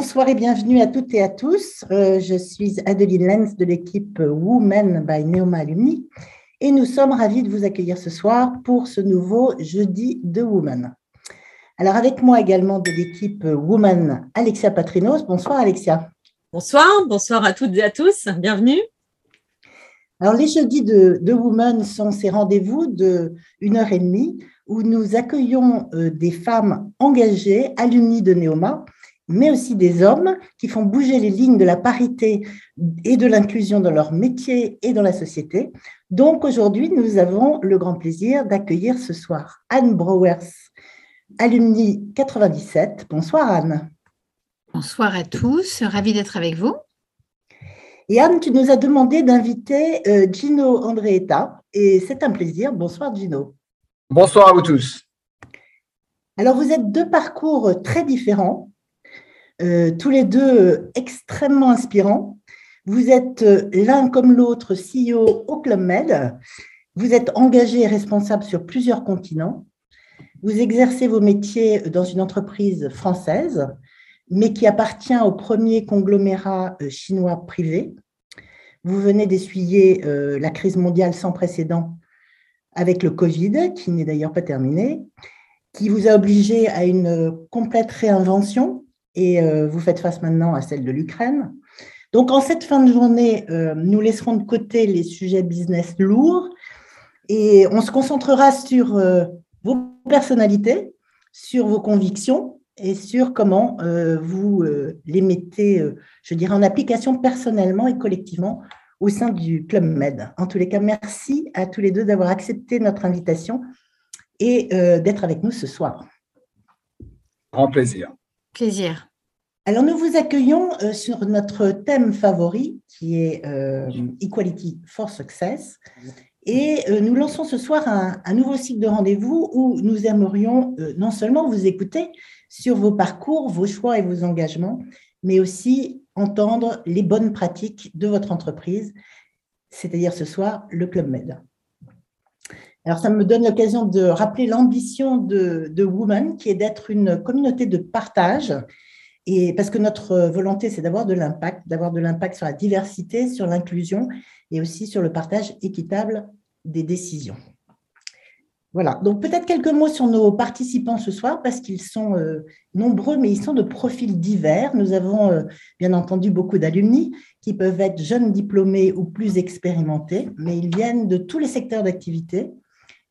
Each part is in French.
bonsoir et bienvenue à toutes et à tous. Euh, je suis Adeline Lenz de l'équipe Women by Neoma Alumni et nous sommes ravis de vous accueillir ce soir pour ce nouveau jeudi de Women. Alors avec moi également de l'équipe Women, Alexia Patrinos. Bonsoir Alexia. Bonsoir, bonsoir à toutes et à tous. Bienvenue. Alors les jeudis de, de Women sont ces rendez-vous de une heure et demie où nous accueillons euh, des femmes engagées, alumnies de Neoma, mais aussi des hommes qui font bouger les lignes de la parité et de l'inclusion dans leur métier et dans la société. Donc aujourd'hui, nous avons le grand plaisir d'accueillir ce soir Anne Browers, alumni 97. Bonsoir Anne. Bonsoir à tous, ravie d'être avec vous. Et Anne, tu nous as demandé d'inviter euh, Gino Andreetta et c'est un plaisir. Bonsoir Gino. Bonsoir à vous tous. Alors, vous êtes deux parcours très différents, euh, tous les deux extrêmement inspirants. Vous êtes euh, l'un comme l'autre CEO au Club Med. Vous êtes engagé et responsable sur plusieurs continents. Vous exercez vos métiers dans une entreprise française, mais qui appartient au premier conglomérat euh, chinois privé. Vous venez d'essuyer la crise mondiale sans précédent avec le Covid, qui n'est d'ailleurs pas terminé, qui vous a obligé à une complète réinvention et euh, vous faites face maintenant à celle de l'Ukraine. Donc en cette fin de journée, euh, nous laisserons de côté les sujets business lourds et on se concentrera sur euh, vos personnalités, sur vos convictions et sur comment vous les mettez, je dirais, en application personnellement et collectivement au sein du Club Med. En tous les cas, merci à tous les deux d'avoir accepté notre invitation et euh, d'être avec nous ce soir. Grand plaisir. Plaisir. Alors, nous vous accueillons euh, sur notre thème favori qui est euh, Equality for Success. Et nous lançons ce soir un, nouveau cycle de rendez-vous où nous aimerions non seulement vous écouter sur vos parcours, vos choix et vos engagements, mais aussi entendre les bonnes pratiques de votre entreprise, c'est-à-dire ce soir le Club Med. Alors, ça me donne l'occasion de rappeler l'ambition de, de Women, qui est d'être une communauté de partage. Et parce que notre volonté, c'est d'avoir de l'impact, d'avoir de l'impact sur la diversité, sur l'inclusion et aussi sur le partage équitable des décisions. Voilà, donc peut-être quelques mots sur nos participants ce soir parce qu'ils sont euh, nombreux, mais ils sont de profils divers. Nous avons euh, bien entendu beaucoup d'alumni qui peuvent être jeunes diplômés ou plus expérimentés, mais ils viennent de tous les secteurs d'activité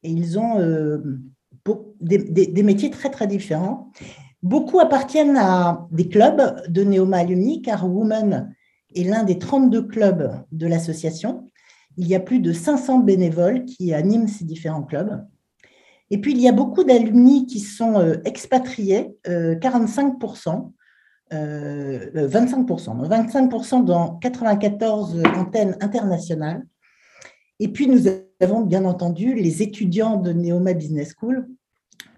et ils ont euh, des, métiers très très différents. Beaucoup appartiennent à des clubs de Neoma Alumni car Women est l'un des 32 clubs de l'association. Il y a plus de 500 bénévoles qui animent ces différents clubs. Et puis, il y a beaucoup d'alumni qui sont euh, expatriés, 45%, 25%, 25% dans 94 antennes internationales. Et puis, nous avons bien entendu les étudiants de Neoma Business School.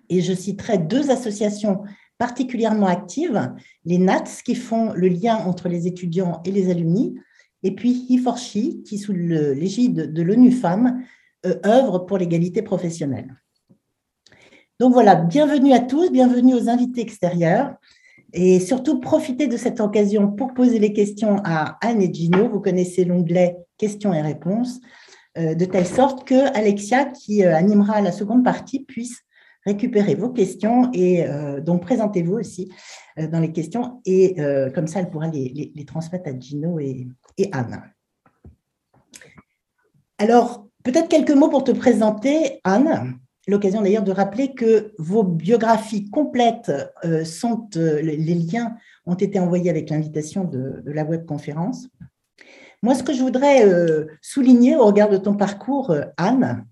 Et je citerai deux associations particulièrement actives, les NATS qui font le lien entre les étudiants et les alumni, et puis He4She qui, sous l'égide de l'ONU Femmes, euh, œuvre pour l'égalité professionnelle. Donc voilà, bienvenue à tous, bienvenue aux invités extérieurs. Et surtout, profitez de cette occasion pour poser les questions à Anne et Gino. Vous connaissez l'onglet questions et réponses, euh, de telle sorte que Alexia, qui euh, animera la seconde partie, puisse récupérer vos questions et euh, donc présentez-vous aussi dans les questions et comme ça, elle pourra les, transmettre à Gino et, Anne. Alors, peut-être quelques mots pour te présenter, Anne l'occasion d'ailleurs de rappeler que vos biographies complètes euh, sont, euh, les liens ont été envoyés avec l'invitation de, la webconférence. Moi, ce que je voudrais euh, souligner au regard de ton parcours, Anne,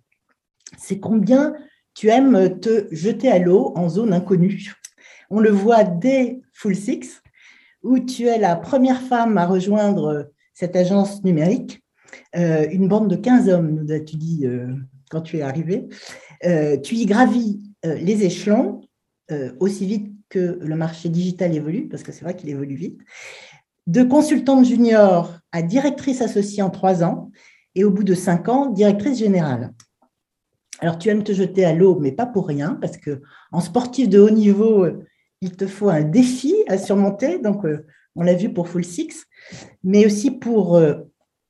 c'est combien tu aimes te jeter à l'eau en zone inconnue. On le voit dès Full Six, où tu es la première femme à rejoindre cette agence numérique, une bande de 15 hommes, nous as-tu dit quand tu es arrivé. Euh, tu y gravis euh, les échelons euh, aussi vite que le marché digital évolue, parce que c'est vrai qu'il évolue vite, de consultante junior à directrice associée en trois ans, et au bout de cinq ans, directrice générale. Alors, tu aimes te jeter à l'eau, mais pas pour rien, parce que en sportif de haut niveau, il te faut un défi à surmonter. Donc, on l'a vu pour Full Six, mais aussi pour euh,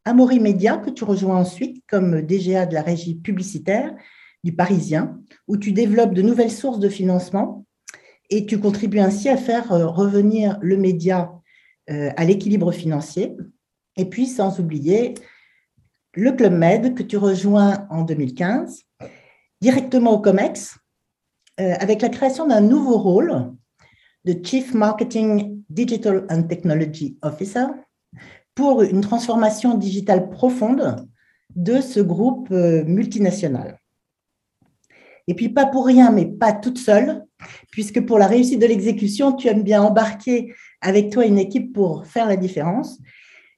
Amaury Média, que tu rejoins ensuite comme DGA de la régie publicitaire du Parisien, où tu développes de nouvelles sources de financement et tu contribues ainsi à faire euh, revenir le média euh, à l'équilibre financier. Et puis, sans oublier le Club Med que tu rejoins en 2015, directement au COMEX, euh, avec la création d'un nouveau rôle de Chief Marketing Digital and Technology Officer pour une transformation digitale profonde de ce groupe multinational. Et puis, pas pour rien, mais pas toute seule, puisque pour la réussite de l'exécution, tu aimes bien embarquer avec toi une équipe pour faire la différence.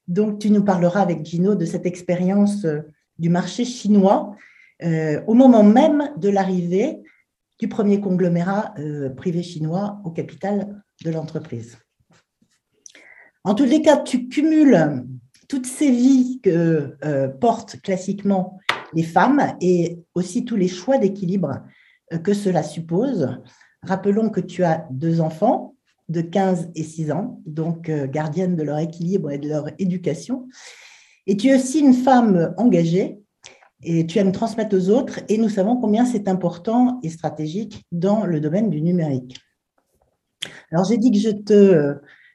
Donc, tu nous parleras avec Gino de cette expérience euh, du marché chinois euh, au moment même de l'arrivée du premier conglomérat euh, privé chinois au capital de l'entreprise. En tous les cas, tu cumules toutes ces vies que portent classiquement les femmes et aussi tous les choix d'équilibre euh, que cela suppose. Rappelons que tu as deux enfants de 15 et 6 ans, donc euh, gardienne de leur équilibre et de leur éducation. Et tu es aussi une femme engagée et tu aimes transmettre aux autres et nous savons combien c'est important et stratégique dans le domaine du numérique. Alors j'ai dit que je te euh,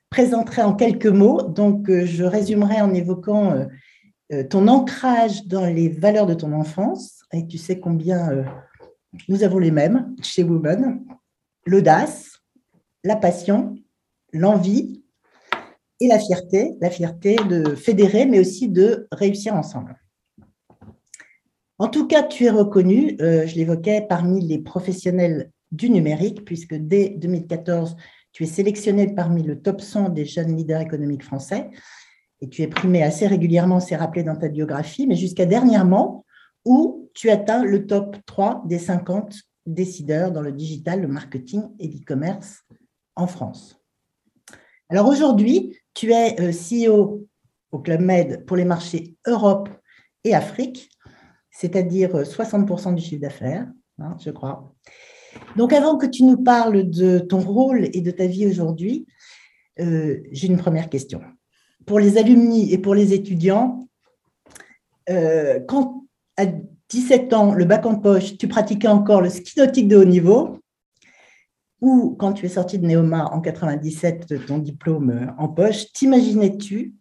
présenterai en quelques mots, donc je résumerai en évoquant euh, ton ancrage dans les valeurs de ton enfance, et tu sais combien euh, nous avons les mêmes chez Women, l'audace, la passion, l'envie et la fierté, la fierté de fédérer, mais aussi de réussir ensemble. En tout cas, tu es reconnu, euh, je l'évoquais, parmi les professionnels du numérique, puisque dès 2014, tu es sélectionné parmi le top 100 des jeunes leaders économiques français et tu es primé assez régulièrement, c'est rappelé dans ta biographie, mais jusqu'à dernièrement, où tu atteins le top 3 des 50 décideurs dans le digital, le marketing et l'e-commerce en France. Alors aujourd'hui, tu es euh, CEO au Club Med pour les marchés Europe et Afrique, c'est-à-dire 60% euh, du chiffre d'affaires, hein, je crois. Donc avant que tu nous parles de ton rôle et de ta vie aujourd'hui, euh, j'ai une première question pour les alumni et pour les étudiants, euh, quand à 17 ans, le bac en poche, tu pratiquais encore le ski nautique de haut niveau, ou quand tu es sorti de Néoma en 97, ton diplôme en poche, t'imaginais-tu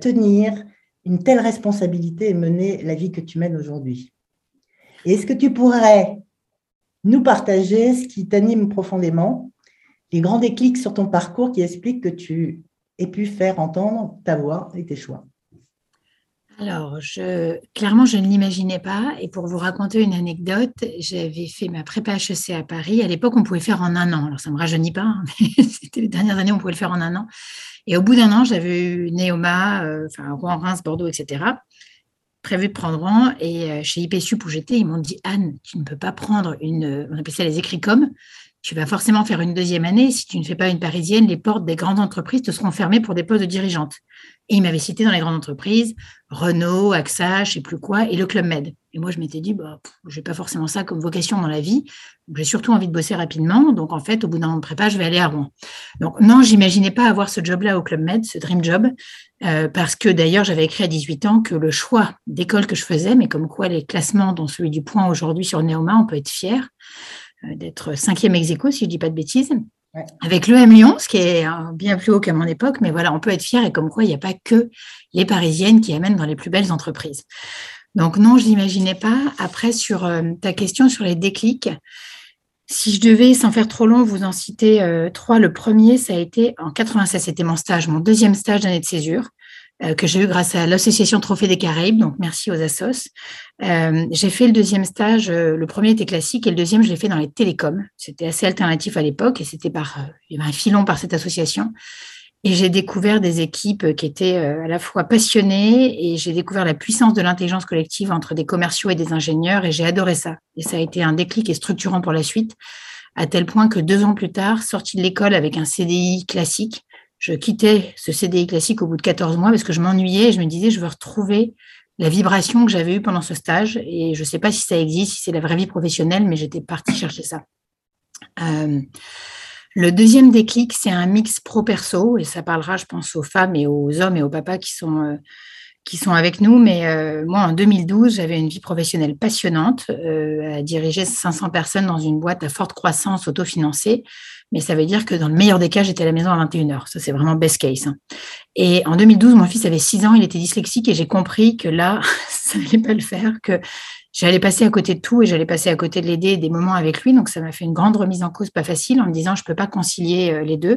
tenir une telle responsabilité et mener la vie que tu mènes aujourd'hui. Est-ce que tu pourrais nous partager ce qui t'anime profondément, les grands déclics sur ton parcours qui expliquent que tu et pu faire entendre ta voix et tes choix? Alors, clairement, je ne l'imaginais pas. Et pour vous raconter une anecdote, j'avais fait ma prépa HEC à Paris. À l'époque, on pouvait faire en un an. Alors, ça ne me rajeunit pas, hein, mais c'était les dernières années, on pouvait le faire en un an. Et au bout d'un an, j'avais eu Néoma, euh, enfin, Rouen, Reims, Bordeaux, etc. Prévu de prendre rang. Et euh, chez IPSUP où j'étais, ils m'ont dit Anne, tu ne peux pas prendre une. On appelait ça les écrits comme tu vas forcément faire une deuxième année. Si tu ne fais pas une parisienne, les portes des grandes entreprises te seront fermées pour des postes de dirigeante. Et il m'avait cité dans les grandes entreprises, Renault, AXA, je sais plus quoi, et le Club Med. Et moi, je m'étais dit, bah, je n'ai pas forcément ça comme vocation dans la vie. J'ai surtout envie de bosser rapidement. Donc, en fait, au bout d'un an de prépa, je vais aller à Rouen. Donc, non, j'imaginais pas avoir ce job-là au Club Med, ce dream job, euh, parce que d'ailleurs, j'avais écrit à 18 ans que le choix d'école que je faisais, mais comme quoi les classements, dont celui du point aujourd'hui sur Néoma, on peut être fier, euh, d'être cinquième ex si je ne dis pas de bêtises. Avec l'EM Lyon, ce qui est bien plus haut qu'à mon époque, mais voilà, on peut être fier et comme quoi il n'y a pas que les Parisiennes qui amènent dans les plus belles entreprises. Donc non, je n'imaginais pas. Après, sur euh, ta question sur les déclics, si je devais, sans faire trop long, vous en citer euh, trois, le premier, ça a été en 96, c'était mon stage, mon deuxième stage d'année de césure. Euh, que j'ai eu grâce à l'association Trophée des Caraïbes, donc merci aux assos. Euh, j'ai fait le deuxième stage, euh, le premier était classique et le deuxième, je l'ai fait dans les télécoms. C'était assez alternatif à l'époque et c'était par, un filon par cette association. Et j'ai découvert des équipes qui étaient à la fois passionnées et j'ai découvert la puissance de l'intelligence collective entre des commerciaux et des ingénieurs et j'ai adoré ça. Et ça a été un déclic et structurant pour la suite, à tel point que deux ans plus tard, sorti de l'école avec un CDI classique, je quittais ce CDI classique au bout de 14 mois parce que je m'ennuyais et je me disais, je veux retrouver la vibration que j'avais eue pendant ce stage. Et je ne sais pas si ça existe, si c'est la vraie vie professionnelle, mais j'étais partie chercher ça. Euh, Le deuxième déclic, c'est un mix pro-perso, et ça parlera, je pense, aux femmes et aux hommes et aux papas qui sont, euh, avec nous. Mais euh, moi, en 2012, j'avais une vie professionnelle passionnante, à diriger 500 personnes dans une boîte à forte croissance autofinancée. Mais ça veut dire que dans le meilleur des cas, j'étais à la maison à 21h. Ça, c'est vraiment best case. Hein. Et en 2012, mon fils avait 6 ans, il était dyslexique et j'ai compris que là, ça n'allait pas le faire, que j'allais passer à côté de tout et j'allais passer à côté de l'aider des moments avec lui. Donc, ça m'a fait une grande remise en cause, pas facile, en me disant, je ne peux pas concilier euh, les deux.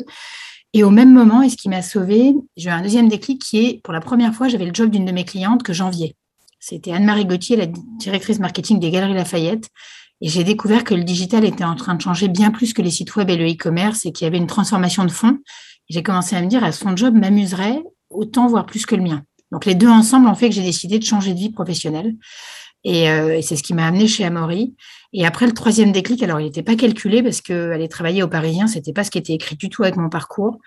Et au même moment, et ce qui m'a sauvée, j'ai eu un deuxième déclic qui est, pour la première fois, j'avais le job d'une de mes clientes que j'enviais. C'était Anne-Marie Gauthier, la directrice marketing des Galeries Lafayette. Et j'ai découvert que le digital était en train de changer bien plus que les sites web et le e-commerce et qu'il y avait une transformation de fond. J'ai commencé à me dire, à son job m'amuserait autant, voire plus que le mien. Donc les deux ensemble ont fait que j'ai décidé de changer de vie professionnelle. Euh, et, c'est ce qui m'a amené chez Amaury. Et après le troisième déclic, alors il n'était pas calculé parce qu'aller travailler au Parisien, ce n'était pas ce qui était écrit du tout avec mon parcours.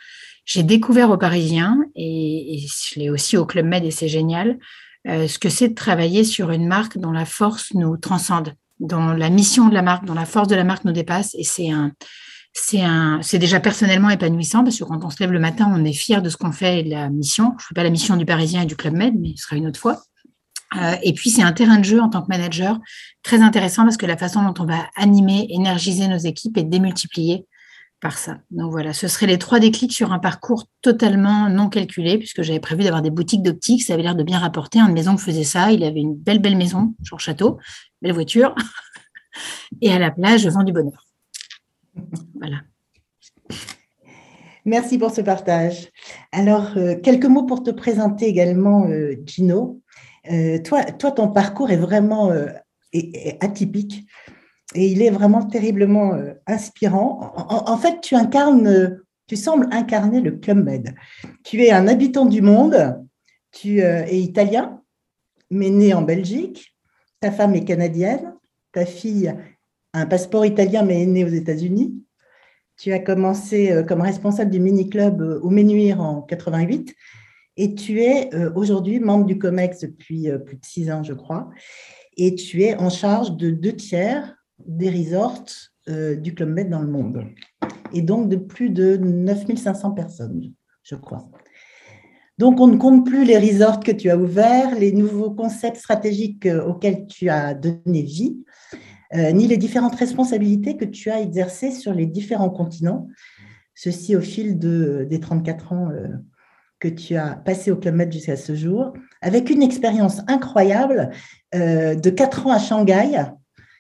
J'ai découvert au Parisien, et, je l'ai aussi au Club Med et c'est génial, euh, ce que c'est de travailler sur une marque dont la force nous transcende, dont la mission de la marque, dont la force de la marque nous dépasse. Et c'est un, c'est un, c'est déjà personnellement épanouissant parce que quand on se lève le matin, on est fier de ce qu'on fait et de la mission. Je ne fais pas la mission du Parisien et du Club Med, mais ce sera une autre fois. Euh, et puis, c'est un terrain de jeu en tant que manager très intéressant parce que la façon dont on va animer, énergiser nos équipes est démultipliée par ça. Donc voilà, ce seraient les trois déclics sur un parcours totalement non calculé, puisque j'avais prévu d'avoir des boutiques d'optique, ça avait l'air de bien rapporter. Un maison faisait ça, il avait une belle, belle maison, genre château, belle voiture, et à la plage, je vends du bonheur. Voilà. Merci pour ce partage. Alors, euh, quelques mots pour te présenter également, euh, Gino. Euh, toi, toi, ton parcours est vraiment atypique et il est vraiment terriblement euh, inspirant. En, fait, tu incarnes, tu sembles incarner le Club Med. Tu es un habitant du monde, tu es italien, mais né en Belgique. Ta femme est canadienne, ta fille a un passeport italien, mais est née aux États-Unis. Tu as commencé comme responsable du mini-club au Menuire en 88 et tu es euh, aujourd'hui membre du COMEX depuis euh, plus de six ans, je crois. Et tu es en charge de deux tiers des resorts euh, du Club Med dans le monde. Et donc de plus de 9500 personnes, je crois. Donc, on ne compte plus les resorts que tu as ouverts, les nouveaux concepts stratégiques auxquels tu as donné vie, ni les différentes responsabilités que tu as exercées sur les différents continents. Ceci au fil de, des 34 ans que tu as passé au Club Med jusqu'à ce jour, avec une expérience incroyable euh, de quatre ans à Shanghai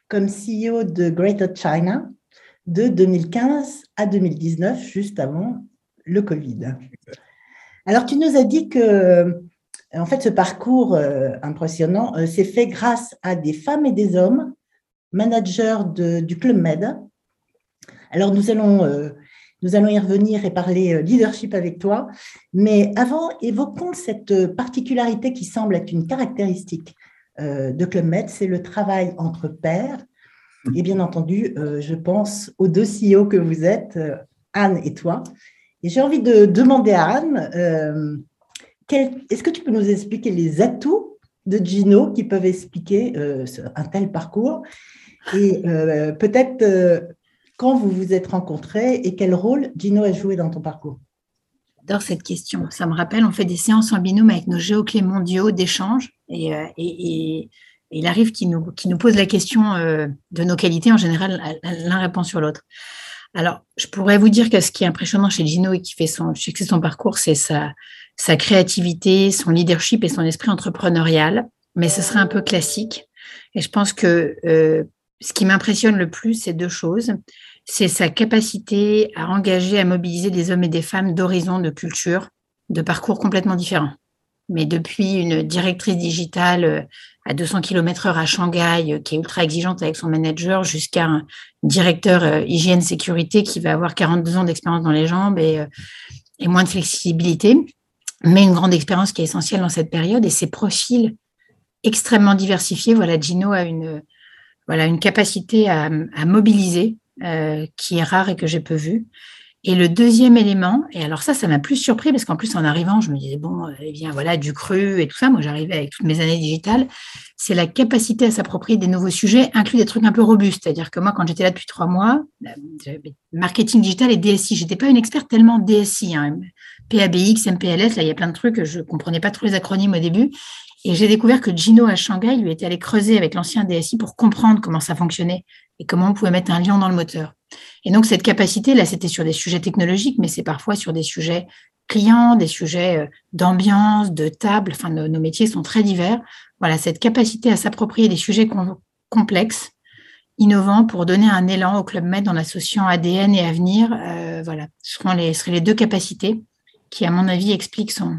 comme CEO de Greater China de 2015 à 2019, juste avant le Covid. Alors, tu nous as dit que, en fait, ce parcours euh, impressionnant euh, s'est fait grâce à des femmes et des hommes, managers du Club Med. Alors, nous allons nous allons y revenir et parler euh, leadership avec toi. Mais avant, évoquons cette particularité qui semble être une caractéristique euh, de Club Med, c'est le travail entre pairs. Et bien entendu, euh, je pense aux deux CEO que vous êtes, Anne et toi. Et j'ai envie de demander à Anne, est-ce que tu peux nous expliquer les atouts de Gino qui peuvent expliquer un tel parcours? Et peut-être quand vous vous êtes rencontrés et quel rôle Gino a joué dans ton parcours? J'adore cette question. Ça me rappelle, on fait des séances en binôme avec nos géoclés mondiaux d'échange et, euh, il arrive qu'il nous, nous pose la question euh, de nos qualités. En général, l'un répond sur l'autre. Alors, je pourrais vous dire que ce qui est impressionnant chez Gino et qui fait son succès son parcours, c'est sa, sa créativité, son leadership et son esprit entrepreneurial. Mais ce serait un peu classique. Et je pense que euh, ce qui m'impressionne le plus, c'est deux choses. C'est sa capacité à engager, à mobiliser des hommes et des femmes d'horizons, de cultures, de parcours complètement différents. Mais depuis une directrice digitale euh, à 200 km/h à Shanghai, euh, qui est ultra exigeante avec son manager, jusqu'à un directeur euh, hygiène sécurité qui va avoir 42 ans d'expérience dans les jambes et, moins de flexibilité, mais une grande expérience qui est essentielle dans cette période. Et ses profils extrêmement diversifiés. Voilà, Gino a une, capacité à, mobiliser qui est rare et que j'ai peu vue. Et le deuxième élément, et alors ça, ça m'a plus surpris parce qu'en plus, en arrivant, je me disais, bon, eh bien voilà, du cru et tout ça. Moi, j'arrivais avec toutes mes années digitales. C'est la capacité à s'approprier des nouveaux sujets, inclus des trucs un peu robustes. C'est-à-dire que moi, quand j'étais là depuis trois mois, marketing digital et DSI, j'étais pas une experte tellement DSI. Hein. PABX, MPLS, là, il y a plein de trucs, je comprenais pas trop les acronymes au début. Et j'ai découvert que Gino à Shanghai lui était allé creuser avec l'ancien DSI pour comprendre comment ça fonctionnait et comment on pouvait mettre un lion dans le moteur. Et donc, cette capacité, là, c'était sur des sujets technologiques, mais c'est parfois sur des sujets clients, des sujets euh, d'ambiance, de table. Enfin, nos, métiers sont très divers. Voilà, cette capacité à s'approprier des sujets complexes, innovants, pour donner un élan au Club Med en associant ADN et avenir, euh, voilà, seront les, seraient les deux capacités qui, à mon avis, expliquent son,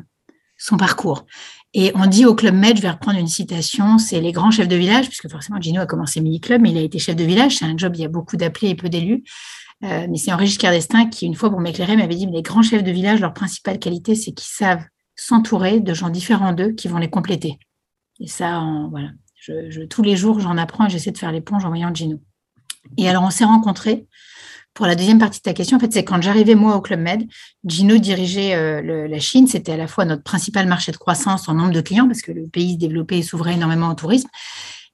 son parcours. Et on dit au Club Med, je vais reprendre une citation, c'est les grands chefs de village, puisque forcément Gino a commencé mini-club, mais il a été chef de village, c'est un job, il y a beaucoup d'appelés et peu d'élus. Euh, mais c'est Henri Giscard d'Estaing qui, une fois pour m'éclairer, m'avait dit, mais les grands chefs de village, leur principale qualité, c'est qu'ils savent s'entourer de gens différents d'eux qui vont les compléter. Et ça, voilà, je, tous les jours, j'en apprends et j'essaie de faire l'éponge en voyant Gino. Et alors, on s'est rencontrés pour la deuxième partie de ta question, en fait, c'est quand j'arrivais moi au Club Med, Gino dirigeait euh, la Chine. C'était à la fois notre principal marché de croissance en nombre de clients, parce que le pays se développait et s'ouvrait énormément au tourisme.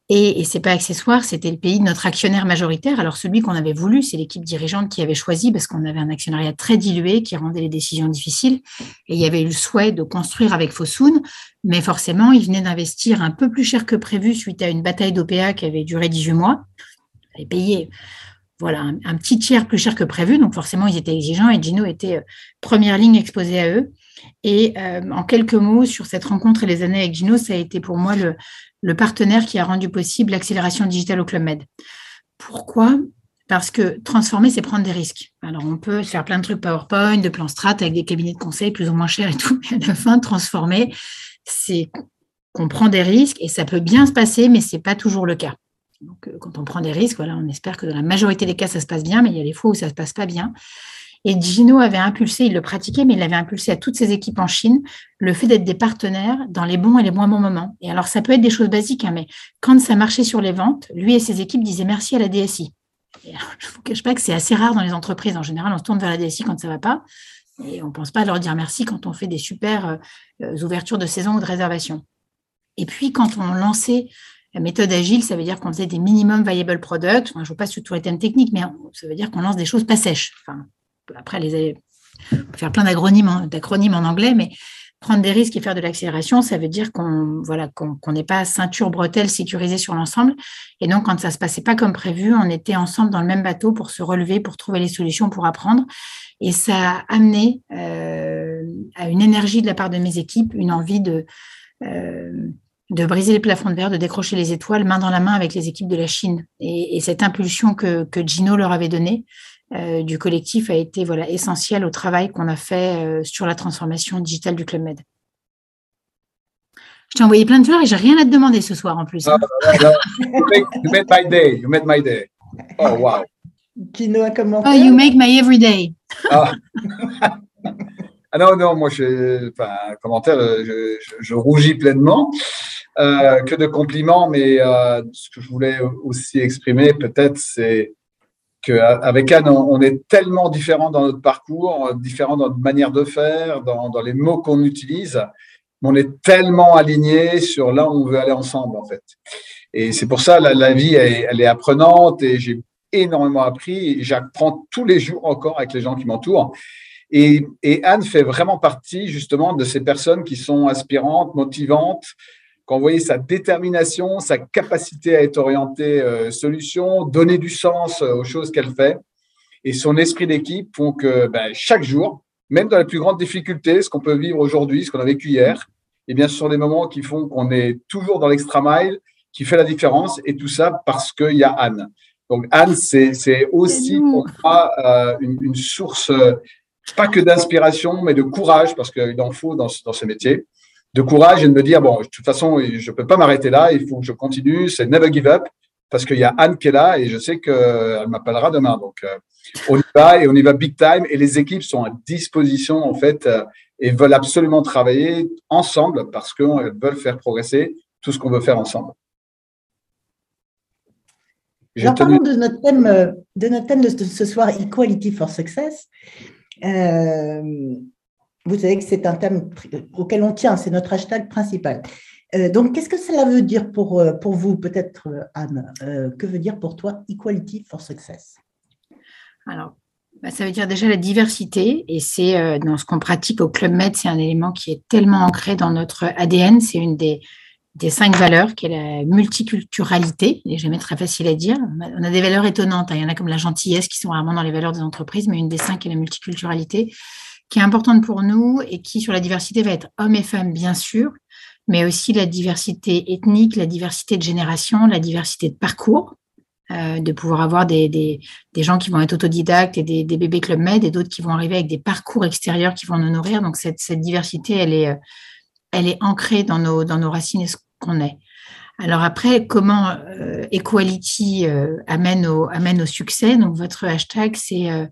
Et, et c'est pas accessoire, c'était le pays de notre actionnaire majoritaire. Alors celui qu'on avait voulu, c'est l'équipe dirigeante qui avait choisi, parce qu'on avait un actionnariat très dilué qui rendait les décisions difficiles. Et il y avait eu le souhait de construire avec Fosun, mais forcément, il venait d'investir un peu plus cher que prévu suite à une bataille d'OPA qui avait duré 18 mois. Il avait payé voilà, un, petit tiers plus cher que prévu. Donc forcément, ils étaient exigeants et Gino était euh, première ligne exposée à eux. Et euh, en quelques mots, sur cette rencontre et les années avec Gino, ça a été pour moi le, partenaire qui a rendu possible l'accélération digitale au Club Med. Pourquoi? Parce que transformer, c'est prendre des risques. Alors, on peut faire plein de trucs PowerPoint, de plans strat avec des cabinets de conseil plus ou moins chers et tout. Mais à la fin, transformer, c'est qu'on prend des risques et ça peut bien se passer, mais ce n'est pas toujours le cas. Donc, euh, quand on prend des risques, on espère que dans la majorité des cas, ça se passe bien, mais il y a des fois où ça ne se passe pas bien. Et Gino avait impulsé, il le pratiquait, mais il avait impulsé à toutes ses équipes en Chine le fait d'être des partenaires dans les bons et les moins bons moments. Et alors, ça peut être des choses basiques, hein, mais quand ça marchait sur les ventes, lui et ses équipes disaient merci à la DSI. je ne vous cache pas que c'est assez rare dans les entreprises. En général, on se tourne vers la DSI quand ça ne va pas. Et on ne pense pas à leur dire merci quand on fait des super euh, ouvertures de saison ou de réservation. Et puis, quand on lançait la méthode agile, ça veut dire qu'on faisait des minimum viable products. je ne vois pas sur tous les thèmes techniques, mais ça veut dire qu'on lance des choses pas sèches. Enfin, après, les, faire plein d'acronymes en anglais, mais prendre des risques et faire de l'accélération, ça veut dire qu'on voilà, n'est pas ceinture bretelle sécurisée sur l'ensemble. Et donc, quand ça ne se passait pas comme prévu, on était ensemble dans le même bateau pour se relever, pour trouver les solutions, pour apprendre. Et ça a amené euh, à une énergie de la part de mes équipes, une envie de, euh, de briser les plafonds de verre, de décrocher les étoiles main dans la main avec les équipes de la Chine. Et, cette impulsion que, Gino leur avait donnée euh, du collectif a été voilà, essentielle au travail qu'on a fait euh, sur la transformation digitale du Club Med. Je t'ai envoyé plein de fleurs et j'ai rien à te demander ce soir en plus. Hein. Ah, you, made, my day. You made my day. Oh, wow. Gino a commenté. Oh, you make my every day. Ah. non, non, moi, je, enfin, commentaire, je, rougis pleinement. Euh, que de compliments, mais euh, ce que je voulais aussi exprimer, peut-être, c'est qu'avec Anne, on, est tellement différents dans notre parcours, différents dans notre manière de faire, dans, dans les mots qu'on utilise, mais on est tellement alignés sur là où on veut aller ensemble, en fait. Et c'est pour ça, la, la vie, elle, est apprenante et j'ai énormément appris. J'apprends tous les jours encore avec les gens qui m'entourent. Et, et, Anne fait vraiment partie justement de ces personnes qui sont aspirantes, motivantes, quand vous voyez sa détermination, sa capacité à être orientée euh, solution, donner du sens euh, aux choses qu'elle fait, et son esprit d'équipe font que ben, chaque jour, même dans les plus grandes difficultés, ce qu'on peut vivre aujourd'hui, ce qu'on a vécu hier, eh bien, ce sont des moments qui font qu'on est toujours dans l'extra mile, qui fait la différence, et tout ça parce qu'il y a Anne. Donc Anne, c'est aussi pour moi euh, une, une, source, pas que d'inspiration, mais de courage, parce qu'il en faut dans, dans ce métier de courage et de me dire, bon, de toute façon, je ne peux pas m'arrêter là, il faut que je continue, c'est never give up, parce qu'il y a Anne qui est là et je sais qu'elle m'appellera demain. Donc, euh, on y va et on y va big time et les équipes sont à disposition, en fait, euh, et veulent absolument travailler ensemble parce qu'elles veulent faire progresser tout ce qu'on veut faire ensemble. Alors, parlons de notre thème, euh, de notre thème de ce soir, Equality for Success. Vous savez que c'est un thème auquel on tient, c'est notre hashtag principal. donc, qu'est-ce que cela veut dire pour, pour vous, peut-être, Anne? Que veut dire pour toi Equality for Success? Alors, bah, ça veut dire déjà la diversité, et c'est dans ce qu'on pratique au Club Med, c'est un élément qui est tellement ancré dans notre ADN, c'est une des, des cinq valeurs, qui est la multiculturalité. N'est jamais très facile à dire. On a des valeurs étonnantes. Hein. Il y en a comme la gentillesse qui sont rarement dans les valeurs des entreprises, mais une des cinq est la multiculturalité, qui est importante pour nous et qui, sur la diversité, va être hommes et femmes, bien sûr, mais aussi la diversité ethnique, la diversité de génération, la diversité de parcours. Euh, de pouvoir avoir des, des, gens qui vont être autodidactes et des, des bébés Club Med et d'autres qui vont arriver avec des parcours extérieurs qui vont nous nourrir. Donc, cette, cette diversité, elle est, elle est ancrée dans nos, dans nos racines qu'on est. Alors après, comment euh, Equality euh, amène, au, amène au succès? Donc votre hashtag, c'est, euh,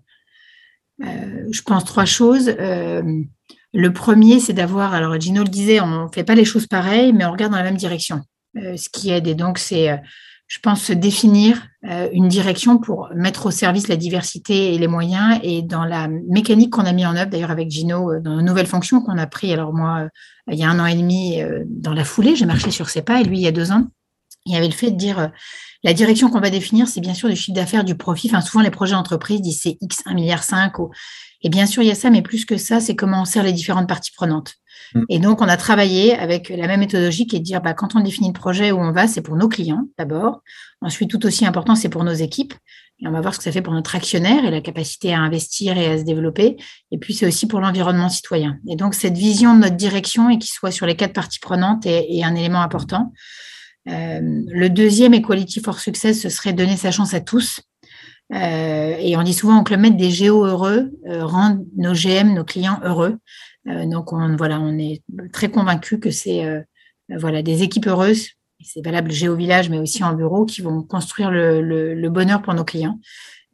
je pense, trois choses. le premier, c'est d'avoir, alors Gino le disait, on ne fait pas les choses pareilles, mais on regarde dans la même direction. ce qui aide, et donc c'est je pense, définir euh, une direction pour mettre au service la diversité et les moyens. Et dans la mécanique qu'on a mis en œuvre, d'ailleurs avec Gino, euh, dans une nouvelle fonction qu'on a pris, alors moi, euh, il y a un an et demi, dans la foulée, j'ai marché sur ses pas, et lui, il y a deux ans, il y avait le fait de dire, la direction qu'on va définir, c'est bien sûr du chiffre d'affaires, du profit. Enfin, souvent, les projets d'entreprise disent c'est X, 1,5 milliard. Et bien sûr, il y a ça, mais plus que ça, c'est comment on sert les différentes parties prenantes. Mm. Et donc, on a travaillé avec la même méthodologie qui est de dire, bah, quand on définit le projet où on va, c'est pour nos clients d'abord. Ensuite, tout aussi important, c'est pour nos équipes. Et on va voir ce que ça fait pour notre actionnaire et la capacité à investir et à se développer. Et puis, c'est aussi pour l'environnement citoyen. Et donc, cette vision de notre direction et qui soit sur les quatre parties prenantes est, un élément important. Euh, le deuxième Equality for Success, ce serait donner sa chance à tous. Euh, et on dit souvent au Club Med des géo heureux euh, rendre nos GM, nos clients heureux. Euh, donc, on, voilà, on est très convaincus que c'est euh, voilà, des équipes heureuses, c'est valable géo village, mais aussi en bureau, qui vont construire le, bonheur pour nos clients.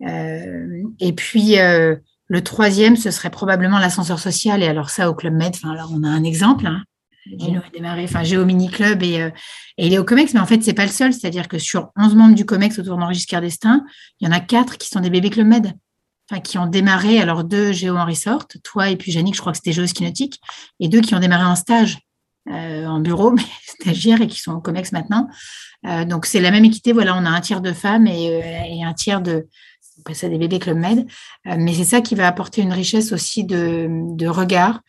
Euh, et puis, le troisième, ce serait probablement l'ascenseur social. Et alors ça, au Club Med, alors on a un exemple. Hein. Gino a démarré, enfin Géo Mini Club et, il est au COMEX, mais en fait, c'est pas le seul. C'est-à-dire que sur 11 membres du COMEX autour d'Henri Giscard d'Estaing, il y en a quatre qui sont des bébés Club Med qui ont démarré, alors deux Géo en resort, toi et puis Yannick, je crois que c'était Géo Ski et deux qui ont démarré en stage euh, en bureau, mais stagiaires et qui sont au COMEX maintenant. Euh, donc c'est la même équité, voilà, on a un tiers de femmes et, euh, un tiers de, ça des bébés Club Med, mais c'est ça qui va apporter une richesse aussi de, de regard.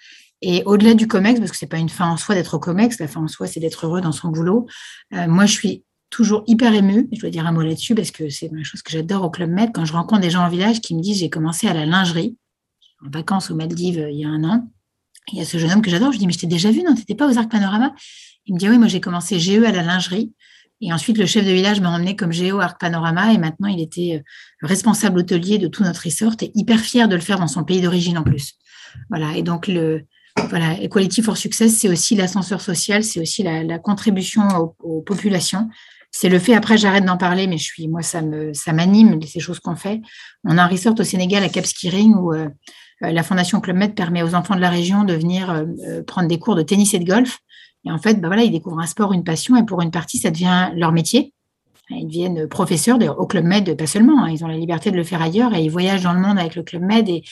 Et au-delà du COMEX, parce que c'est pas une fin en soi d'être au COMEX, la fin en soi, c'est d'être heureux dans son boulot. moi, je suis toujours hyper émue. Je dois dire un mot là-dessus parce que c'est une chose que j'adore au Club Med. Quand je rencontre des gens en village qui me disent j'ai commencé à la lingerie, en vacances aux Maldives euh, il y a un an. Il y a ce jeune homme que j'adore. Je dis mais je t'ai déjà vu, non T'étais pas aux Arcs Panorama? Il me dit oui, moi j'ai commencé GE à la lingerie. Et ensuite, le chef de village m'a emmené comme GE Arc Panorama et maintenant il était euh, responsable hôtelier de tout notre resort et hyper fier de le faire dans son pays d'origine en plus. Voilà. Et donc, le, voilà, Equality for Success, c'est aussi l'ascenseur social, c'est aussi la, contribution aux, populations c'est le fait, après j'arrête d'en parler, mais je suis, moi ça me ça m'anime, ces choses qu'on fait. On a un resort au Sénégal à Cap Skiring où euh, euh, la Fondation Club Med permet aux enfants de la région de venir euh, prendre des cours de tennis et de golf. Et en fait, bah voilà, ils découvrent un sport, une passion, et pour une partie, ça devient leur métier. Ils deviennent professeurs au Club Med, pas seulement, hein, ils ont la liberté de le faire ailleurs et ils voyagent dans le monde avec le Club Med. Et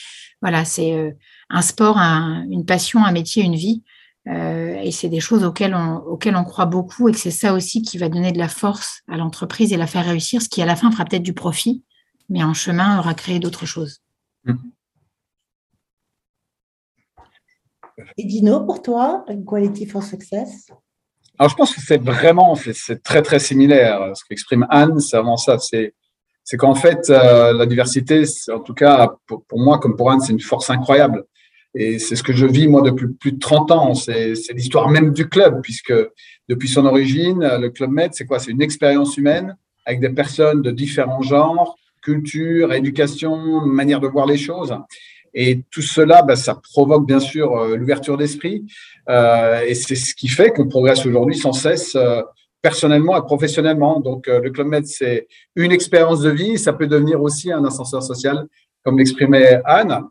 voilà, c'est un sport, une passion, un métier, une vie. Euh, et c'est des choses auxquelles on, auxquelles on croit beaucoup et que c'est ça aussi qui va donner de la force à l'entreprise et la faire réussir, ce qui à la fin fera peut-être du profit, mais en chemin aura créé d'autres choses. Et Dino, pour toi, Quality for Success? Alors, je pense que c'est vraiment, c'est très, très similaire. Ce qu'exprime Anne, c'est vraiment ça. C'est, c'est qu'en fait, euh, la diversité, en tout cas, pour, pour, moi, comme pour Anne, c'est une force incroyable. Et c'est ce que je vis, moi, depuis plus de 30 ans. C'est l'histoire même du club, puisque depuis son origine, le Club Med, c'est quoi? C'est une expérience humaine avec des personnes de différents genres, culture, éducation, manière de voir les choses. Et tout cela, bah, ça provoque bien sûr euh, l'ouverture d'esprit. Euh, et c'est ce qui fait qu'on progresse aujourd'hui sans cesse euh, personnellement et professionnellement. Donc, le Club Med, c'est une expérience de vie. Ça peut devenir aussi un ascenseur social, comme l'exprimait Anne.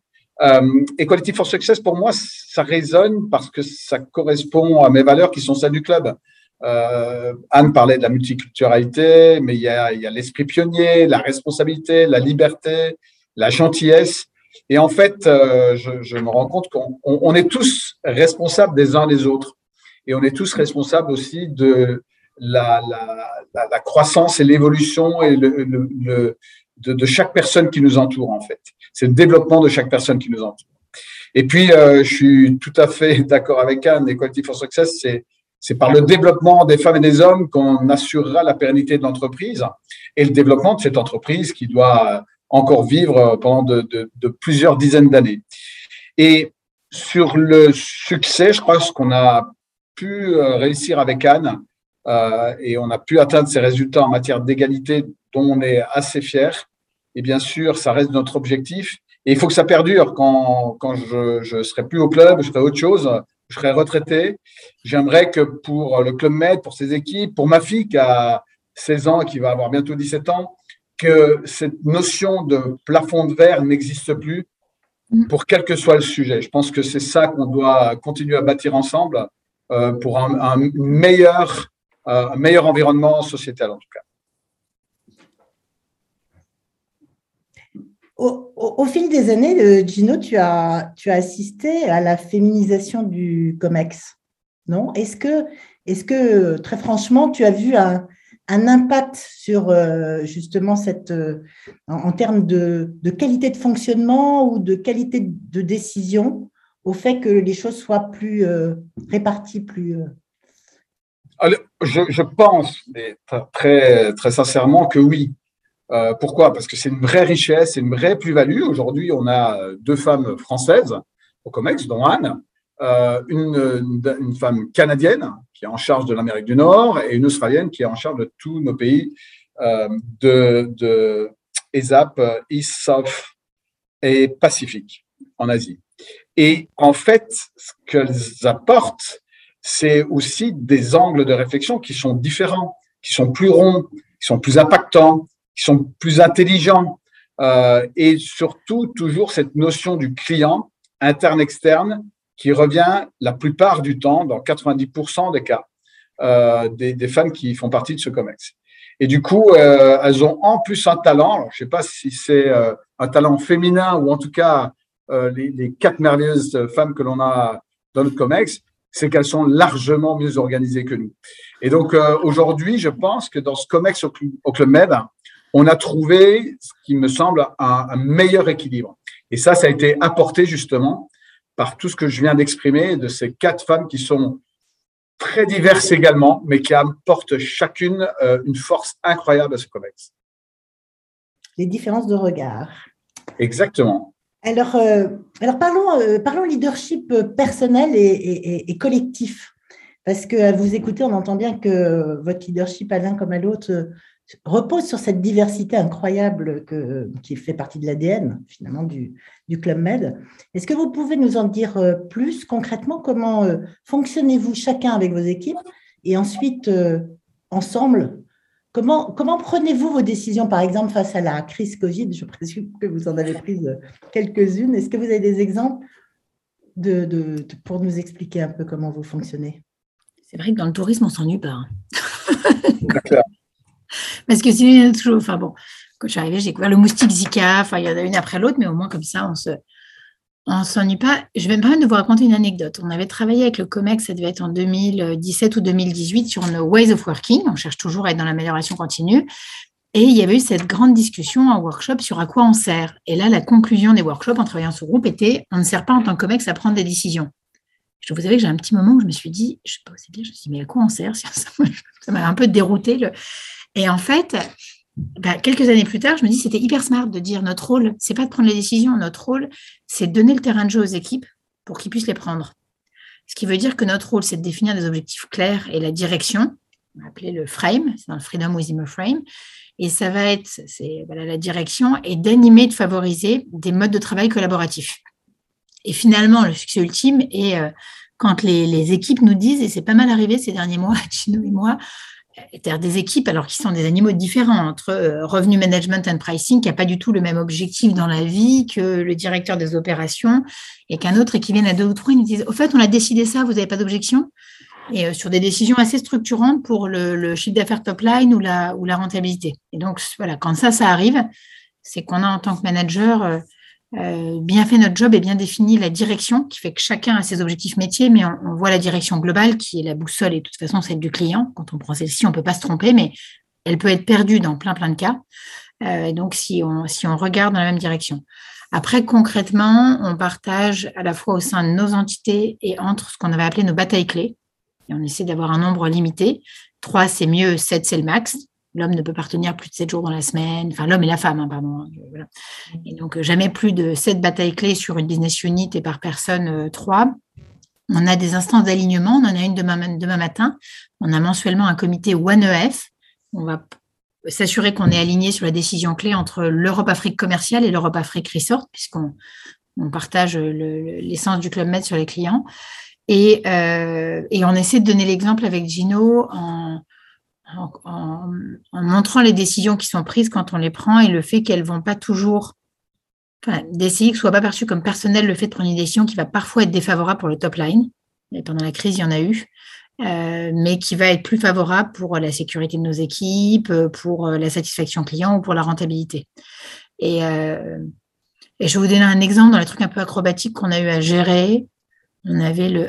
Euh, Equality for Success, pour moi, ça résonne parce que ça correspond à mes valeurs qui sont celles du club. Euh, Anne parlait de la multiculturalité, mais il y a, l'esprit pionnier, la responsabilité, la liberté, la gentillesse. Et en fait, euh, je, me rends compte qu'on est tous responsables des uns des autres. Et on est tous responsables aussi de la, la, croissance et l'évolution et le, de, de, chaque personne qui nous entoure, en fait. C'est le développement de chaque personne qui nous entoure. Et puis, euh, je suis tout à fait d'accord avec Anne, Equality for Success, c'est par le développement des femmes et des hommes qu'on assurera la pérennité de l'entreprise et le développement de cette entreprise qui doit encore vivre pendant de, plusieurs dizaines d'années. Et sur le succès, je crois qu'on a pu euh, réussir avec Anne euh, et on a pu atteindre ces résultats en matière d'égalité dont on est assez fier. Et bien sûr, ça reste notre objectif. Et il faut que ça perdure. Quand, quand je ne serai plus au club, je ferai autre chose, je serai retraité. J'aimerais que pour le Club Med, pour ses équipes, pour ma fille qui a 16 ans et qui va avoir bientôt 17 ans, que cette notion de plafond de verre n'existe plus pour quel que soit le sujet. Je pense que c'est ça qu'on doit continuer à bâtir ensemble euh, pour un, meilleur, euh, un meilleur environnement sociétal en tout cas. Au, fil des années, euh, Gino, tu as, tu as assisté à la féminisation du COMEX, non? Est-ce que, est que, très franchement, tu as vu un, impact sur euh, justement cette, euh, en, termes de, qualité de fonctionnement ou de qualité de décision au fait que les choses soient plus réparties, plus. je, pense, très, très sincèrement, que oui. Euh, pourquoi? Parce que c'est une vraie richesse, c'est une vraie plus-value. Aujourd'hui, on a deux femmes françaises au COMEX, dont Anne, euh, une, une, femme canadienne qui est en charge de l'Amérique du Nord et une australienne qui est en charge de tous nos pays euh, de, de ESAP, East, South et Pacifique en Asie. Et en fait, ce qu'elles apportent, c'est aussi des angles de réflexion qui sont différents, qui sont plus ronds, qui sont plus impactants, qui sont plus intelligents euh, et surtout toujours cette notion du client interne-externe qui revient la plupart du temps, dans 90% des cas, euh, des, femmes qui font partie de ce COMEX. Et du coup, euh, elles ont en plus un talent, je ne sais pas si c'est un talent féminin ou en tout cas les, quatre merveilleuses femmes que l'on a dans notre COMEX, c'est qu'elles sont largement mieux organisées que nous. Et donc aujourd'hui, je pense que dans ce COMEX au Club Med, on a trouvé ce qui me semble un, meilleur équilibre. Et ça, ça a été apporté justement par tout ce que je viens d'exprimer de ces quatre femmes qui sont très diverses également, mais qui apportent chacune euh, une force incroyable à ce COMEX. Les différences de regard. Exactement. Alors, euh, alors parlons, euh, parlons leadership personnel et, collectif. Parce qu'à vous écouter, on entend bien que votre leadership à l'un comme à l'autre repose sur cette diversité incroyable que, qui fait partie de l'ADN finalement du, du, Club Med. Est-ce que vous pouvez nous en dire euh, plus concrètement Comment euh, fonctionnez-vous chacun avec vos équipes et ensuite euh, ensemble Comment, comment prenez-vous vos décisions, par exemple, face à la crise Covid? Je présume que vous en avez prises quelques-unes. Est-ce que vous avez des exemples de, de, pour nous expliquer un peu comment vous fonctionnez? C'est vrai que dans le tourisme, on s'ennuie pas. Hein. Parce que c'est toujours. Enfin bon, quand je suis arrivée, j'ai découvert le moustique Zika. Enfin, il y en a une après l'autre, mais au moins comme ça, on se. On s'ennuie pas. Je vais me permettre de vous raconter une anecdote. On avait travaillé avec le COMEX, ça devait être en 2017 ou 2018, sur nos ways of working. On cherche toujours à être dans l'amélioration continue. Et il y avait eu cette grande discussion en workshop sur à quoi on sert. Et là, la conclusion des workshops en travaillant sur groupe était on ne sert pas en tant que COMEX à prendre des décisions. Je vous savez que j'ai un petit moment où je me suis dit, je sais pas aussi bien, je me suis dit, mais à quoi on sert Ça m'a un peu dérouté. Le... Et en fait, bah, quelques années plus tard, je me dis c'était hyper smart de dire notre rôle, c'est pas de prendre les décisions, notre rôle, c'est de donner le terrain de jeu aux équipes pour qu'ils puissent les prendre. Ce qui veut dire que notre rôle, c'est de définir des objectifs clairs et la direction, on va appeler le frame, c'est dans le Freedom Within a Frame, et ça va être c'est, la direction et d'animer, de favoriser des modes de travail collaboratifs. Et finalement, le succès ultime est euh, quand les, équipes nous disent, et c'est pas mal arrivé ces derniers mois, Chino et moi, des équipes, alors qu'ils sont des animaux différents, entre euh, revenu management and pricing, qui n'a pas du tout le même objectif dans la vie que le directeur des opérations, et qu'un autre, et qui viennent à deux ou trois, ils nous disent, au fait, on a décidé ça, vous n'avez pas d'objection? Et euh, sur des décisions assez structurantes pour le, chiffre d'affaires top line ou la, ou la rentabilité. Et donc, voilà, quand ça, ça arrive, c'est qu'on a en tant que manager euh, bien fait notre job et bien défini la direction, qui fait que chacun a ses objectifs métiers, mais on, voit la direction globale qui est la boussole et de toute façon celle du client. Quand on prend celle-ci, on ne peut pas se tromper, mais elle peut être perdue dans plein plein de cas. donc si on, si on regarde dans la même direction. Après, concrètement, on partage à la fois au sein de nos entités et entre ce qu'on avait appelé nos batailles clés. Et on essaie d'avoir un nombre limité. Trois, c'est mieux, sept, c'est le max. L'homme ne peut pas retenir plus de sept jours dans la semaine. Enfin, l'homme et la femme, hein, pardon. Hein, et donc, euh, jamais plus de sept batailles clés sur une business unit et par personne, euh, trois. On a des instances d'alignement. On en a une demain, matin. On a mensuellement un comité OneEF. On va s'assurer qu'on est aligné sur la décision clé entre l'Europe-Afrique commerciale et l'Europe-Afrique Resort, puisqu'on on partage l'essence du Club Med sur les clients. Et, euh, et on essaie de donner l'exemple avec Gino en, en, montrant les décisions qui sont prises quand on les prend et le fait qu'elles vont pas toujours. Enfin, d'essayer que ce soit pas perçu comme personnel le fait de prendre une décision qui va parfois être défavorable pour le top line. Et pendant la crise, il y en a eu. Euh, mais qui va être plus favorable pour la sécurité de nos équipes, pour la satisfaction client ou pour la rentabilité. Et, euh, et je vais vous donner un exemple dans les trucs un peu acrobatiques qu'on a eu à gérer. On avait le,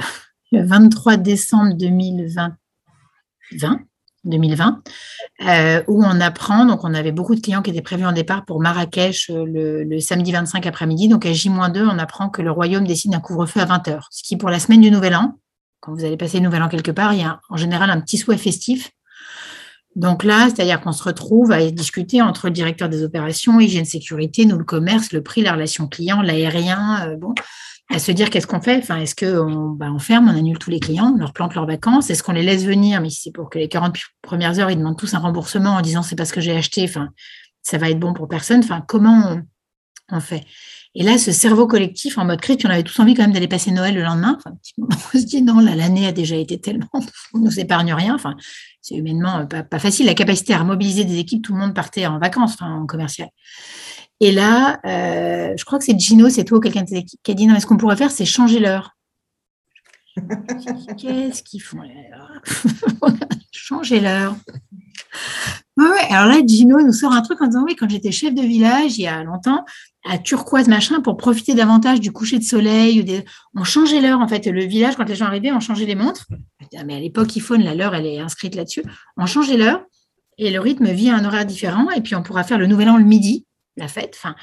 23 décembre 2020, 2020 euh, où on apprend, donc on avait beaucoup de clients qui étaient prévus en départ pour Marrakech le, le samedi 25 après-midi. Donc à J-2, on apprend que le Royaume décide d'un couvre-feu à 20h, ce qui pour la semaine du Nouvel An, quand vous allez passer le Nouvel An quelque part, il y a en général un petit souhait festif. Donc là, c'est-à-dire qu'on se retrouve à discuter entre le directeur des opérations, hygiène sécurité, nous le commerce, le prix, la relation client, l'aérien, euh, bon, à se dire qu'est-ce qu'on fait Enfin, est-ce qu'on bah, on ferme, on annule tous les clients, on leur plante leurs vacances? Est-ce qu'on les laisse venir? Mais si c'est pour que les 40 premières heures, ils demandent tous un remboursement en disant c'est parce que j'ai acheté, enfin, ça va être bon pour personne. Enfin, comment on fait? Et là, ce cerveau collectif en mode crise, on avait tous envie quand même d'aller passer Noël le lendemain. On se dit non, là, l'année a déjà été tellement, on ne nous épargne rien. Enfin, c'est humainement pas, facile. La capacité à mobiliser des équipes, tout le monde partait en vacances, enfin, en commercial. Et là, euh, je crois que c'est Gino, c'est toi ou quelqu'un qui a dit non, mais ce qu'on pourrait faire, c'est changer l'heure. Qu'est-ce qu'ils font là Changer l'heure. Ouais, alors là, Gino nous sort un truc en disant oui, quand j'étais chef de village il y a longtemps, à turquoise machin, pour profiter davantage du coucher de soleil, des... on changeait l'heure en fait. Le village, quand les gens arrivaient, on changeait les montres. Mais à l'époque, iPhone, la l'heure, elle est inscrite là-dessus. On changeait l'heure et le rythme vit à un horaire différent. Et puis on pourra faire le nouvel an le midi, la fête. Enfin,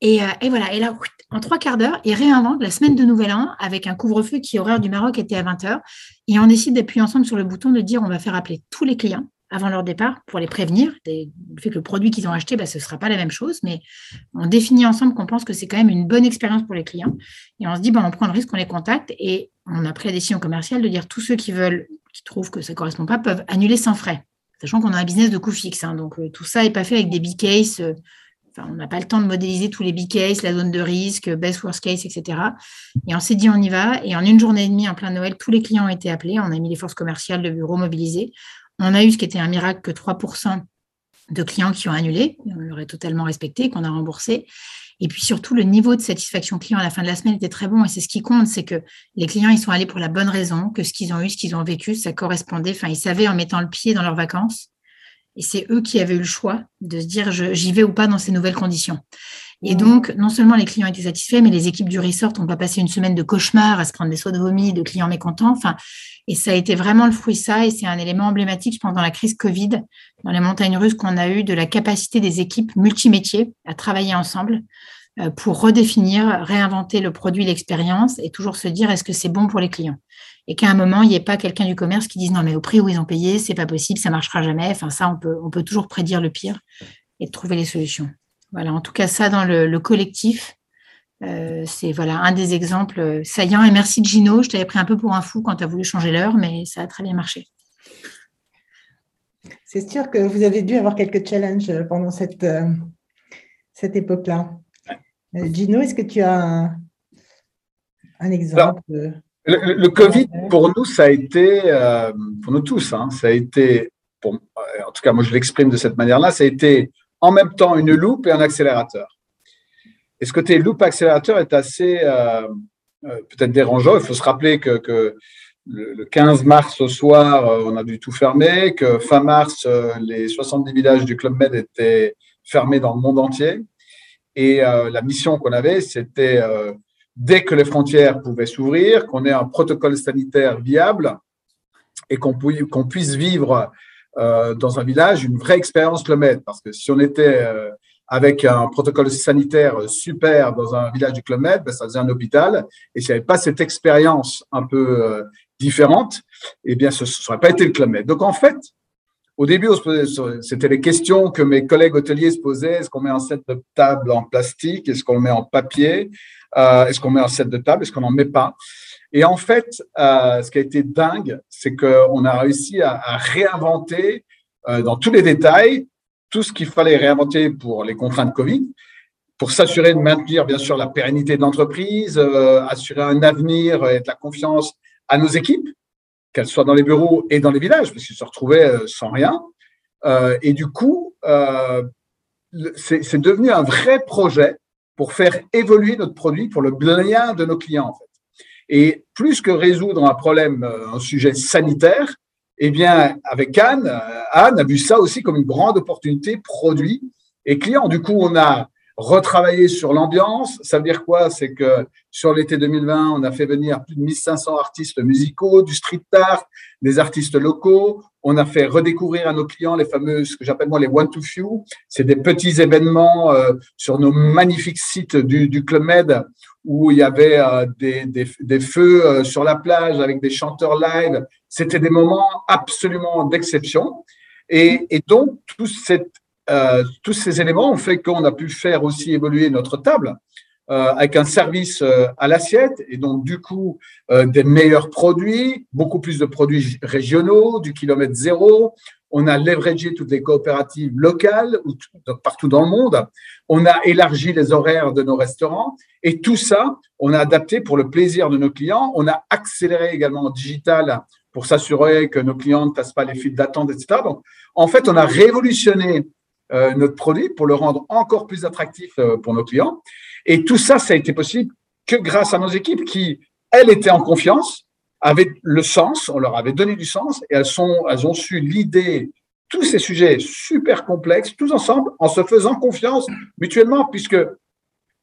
et, euh, et, voilà. Et là, en trois quarts d'heure, ils réinventent la semaine de nouvel an avec un couvre-feu qui, horaire du Maroc, était à 20h. Et on décide d'appuyer ensemble sur le bouton de dire on va faire appeler tous les clients avant leur départ pour les prévenir. Le fait que le produit qu'ils ont acheté, bah, ce ne sera pas la même chose, mais on définit ensemble qu'on pense que c'est quand même une bonne expérience pour les clients. Et on se dit, bah, on prend le risque, on les contacte et on a pris la décision commerciale de dire tous ceux qui veulent, qui trouvent que ça ne correspond pas, peuvent annuler sans frais. Sachant qu'on a un business de coût fixe. Hein. donc euh, tout ça n'est pas fait avec des big cases. Euh, on n'a pas le temps de modéliser tous les big cases, la zone de risque, best worst case, etc. Et on s'est dit, on y va. Et en une journée et demie, en plein Noël, tous les clients ont été appelés. On a mis les forces commerciales de bureau mobilisées. On a eu ce qui était un miracle que 3% de clients qui ont annulé, on l'aurait totalement respecté, qu'on a remboursé. Et puis surtout, le niveau de satisfaction client à la fin de la semaine était très bon. Et c'est ce qui compte, c'est que les clients, ils sont allés pour la bonne raison, que ce qu'ils ont eu, ce qu'ils ont vécu, ça correspondait. Enfin, ils savaient en mettant le pied dans leurs vacances. Et c'est eux qui avaient eu le choix de se dire, j'y vais ou pas dans ces nouvelles conditions. Et donc, non seulement les clients étaient satisfaits, mais les équipes du resort n'ont pas passé une semaine de cauchemar à se prendre des sauts de vomi de clients mécontents. Enfin, et ça a été vraiment le fruit ça, et c'est un élément emblématique, je pense, dans la crise Covid, dans les montagnes russes qu'on a eu, de la capacité des équipes multimétiers à travailler ensemble pour redéfinir, réinventer le produit, l'expérience, et toujours se dire est-ce que c'est bon pour les clients? Et qu'à un moment, il n'y ait pas quelqu'un du commerce qui dise non, mais au prix où ils ont payé, c'est pas possible, ça marchera jamais. Enfin, ça, on peut, on peut toujours prédire le pire et trouver les solutions. Voilà, en tout cas, ça dans le collectif, euh, c'est voilà un des exemples euh, saillants. Et merci Gino, je t'avais pris un peu pour un fou quand tu as voulu changer l'heure, mais ça a très bien marché. C'est sûr que vous avez dû avoir quelques challenges pendant cette, euh, cette époque-là. Gino, est-ce que tu as un, exemple le, Covid, pour nous, ça a été, pour nous tous, hein, ça a été, en tout cas, moi je l'exprime de cette manière-là, ça a été en même temps une loupe et un accélérateur. Et ce côté loop accélérateur est assez euh, euh, peut-être dérangeant. Il faut se rappeler que, le 15 mars au soir, euh, on a dû tout fermer, que fin mars, les 70 villages du Club Med étaient fermés dans le monde entier. Et la mission qu'on avait, c'était dès que les frontières pouvaient s'ouvrir, qu'on ait un protocole sanitaire viable et qu'on puisse vivre dans un village une vraie expérience Club Parce que si on était avec un protocole sanitaire super dans un village du Club ben, ça faisait un hôpital. Et s'il n'y avait pas cette expérience un peu différente, eh bien, ce ne serait pas été le Club Donc, en fait, au début, c'était les questions que mes collègues hôteliers se posaient. Est-ce qu'on met un set de table en plastique? Est-ce qu'on le met en papier? Euh, Est-ce qu'on met un set de table? Est-ce qu'on n'en met pas? Et en fait, euh, ce qui a été dingue, c'est qu'on a réussi à, réinventer euh, dans tous les détails tout ce qu'il fallait réinventer pour les contraintes Covid, pour s'assurer de maintenir bien sûr la pérennité de l'entreprise, assurer un avenir et de la confiance à nos équipes, qu'elles soient dans les bureaux et dans les villages, parce qu'ils se retrouvaient euh, sans rien. Euh, et du coup, euh, c'est devenu un vrai projet pour faire évoluer notre produit pour le bien de nos clients. En fait. Et plus que résoudre un problème, un sujet sanitaire, eh bien, avec Anne, Anne a vu ça aussi comme une grande opportunité produit et client. Du coup, on a retravailler sur l'ambiance. Ça veut dire quoi? C'est que sur l'été 2020, on a fait venir plus de 1500 artistes musicaux, du street art, des artistes locaux. On a fait redécouvrir à nos clients les fameux, ce que j'appelle moi les one to few. C'est des petits événements euh, sur nos magnifiques sites du, du Club Med où il y avait euh, des, des, des, feux euh, sur la plage avec des chanteurs live. C'était des moments absolument d'exception. Et, et donc, toute cette euh, tous ces éléments ont fait qu'on a pu faire aussi évoluer notre table euh, avec un service euh, à l'assiette et donc du coup des meilleurs produits, beaucoup plus de produits régionaux, du kilomètre zéro. On a leveragé toutes les coopératives locales partout dans le monde. On a élargi les horaires de nos restaurants et tout ça, on a adapté pour le plaisir de nos clients. On a accéléré également en digital pour s'assurer que nos clients ne passent pas les files d'attente, etc. Donc, en fait, on a révolutionné euh, notre produit pour le rendre encore plus attractif euh, pour nos clients. Et tout ça, ça a été possible que grâce à nos équipes qui, elles, étaient en confiance, avaient le sens, on leur avait donné du sens et elles, sont, elles ont su l'idée tous ces sujets super complexes, tous ensemble, en se faisant confiance mutuellement, puisque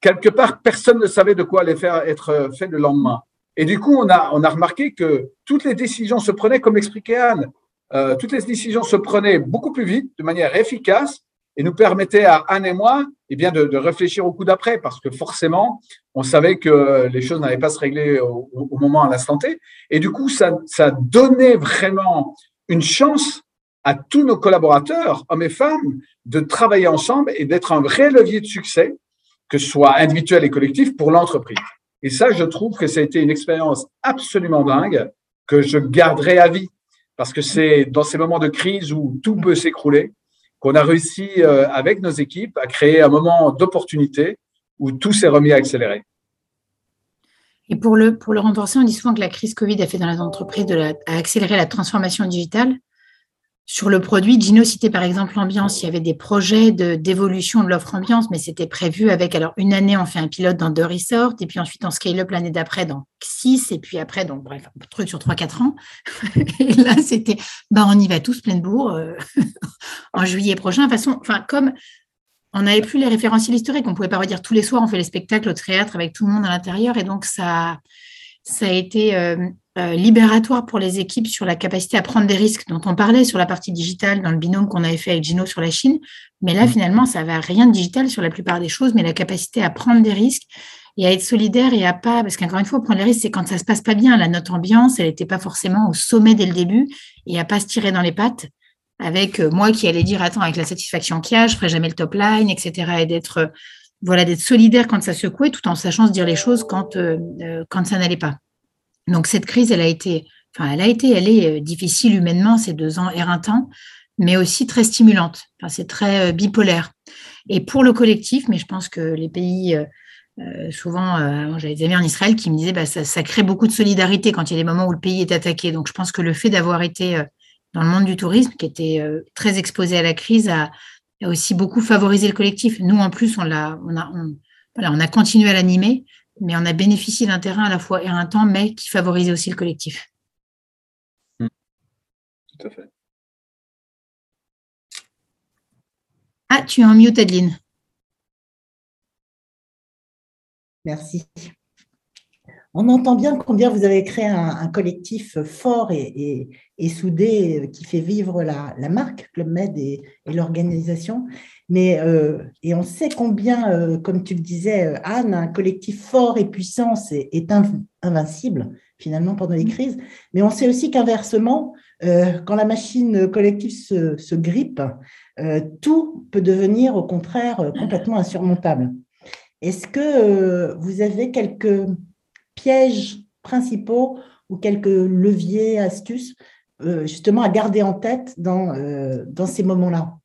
quelque part, personne ne savait de quoi allait faire, être fait le lendemain. Et du coup, on a, on a remarqué que toutes les décisions se prenaient, comme l'expliquait Anne, euh, toutes les décisions se prenaient beaucoup plus vite, de manière efficace, et nous permettait à Anne et moi eh bien, de, réfléchir au coup d'après, parce que forcément, on savait que les choses n'allaient pas se régler au, moment à l'instant T. Et du coup, ça, ça donnait vraiment une chance à tous nos collaborateurs, hommes et femmes, de travailler ensemble et d'être un vrai levier de succès, que ce soit individuel et collectif, pour l'entreprise. Et ça, je trouve que ça a été une expérience absolument dingue que je garderai à vie, parce que c'est dans ces moments de crise où tout peut s'écrouler, qu'on a réussi euh, avec nos équipes à créer un moment d'opportunité où tout s'est remis à accélérer. Et pour le, pour le renforcer, on dit souvent que la crise Covid a fait dans les entreprises de la, la transformation digitale. Sur le produit, Gino citait par exemple l'ambiance. Il y avait des projets d'évolution de, l'offre ambiance, mais c'était prévu avec, alors une année, on fait un pilote dans deux resorts, et puis ensuite on scale up l'année d'après dans six, et puis après, donc bref, un truc sur trois, quatre ans. et là, c'était, ben, on y va tous plein de bourre euh, en juillet prochain. De façon, comme on n'avait plus les référentiels historiques, on pouvait pas redire tous les soirs, on fait les spectacles au théâtre avec tout le monde à l'intérieur, et donc ça, ça a été euh, euh, libératoire pour les équipes sur la capacité à prendre des risques dont on parlait sur la partie digitale dans le binôme qu'on avait fait avec Gino sur la Chine. Mais là, mmh. finalement, ça n'avait rien de digital sur la plupart des choses, mais la capacité à prendre des risques et à être solidaire et à pas, parce qu'encore une fois, prendre les risques, c'est quand ça se passe pas bien. La note ambiance, elle n'était pas forcément au sommet dès le début et à pas se tirer dans les pattes avec euh, moi qui allais dire, attends, avec la satisfaction qu'il y a, je ferai jamais le top line, etc. Et d'être, euh, voilà, d'être solidaire quand ça secouait, tout en sachant se dire les choses quand, quand ça n'allait pas. Donc cette crise, elle a été, enfin, elle a été, elle est euh, difficile humainement ces deux ans éreintants, mais aussi très stimulante. Enfin, c'est très euh, bipolaire. Et pour le collectif, mais je pense que les pays, euh, souvent, j'avais des amis en Israël qui me disaient, bah, ça, ça, crée beaucoup de solidarité quand il y a des moments où le pays est attaqué. Donc je pense que le fait d'avoir été dans le monde du tourisme, qui était très exposé à la crise, a, aussi beaucoup favorisé le collectif. Nous, en plus, on l'a, on a, voilà, on a continué à l'animer mais on a bénéficié d'un terrain à la fois éreintant, mais qui favorisait aussi le collectif. Hmm. Tout à fait. Ah, tu es en mute, Adeline. Merci. On entend bien combien vous avez créé un, collectif fort et, soudé qui fait vivre la, marque Club Med et, l'organisation. Mais euh, et on sait combien, euh, comme tu le disais, Anne, un collectif fort et puissant est, invincible finalement pendant les crises. Mais on sait aussi qu'inversement, euh, quand la machine collective se, grippe, tout peut devenir au contraire complètement insurmontable. Est-ce que vous avez quelques pièges principaux ou quelques leviers, astuces, euh, justement, à garder en tête dans, euh, dans ces moments-là?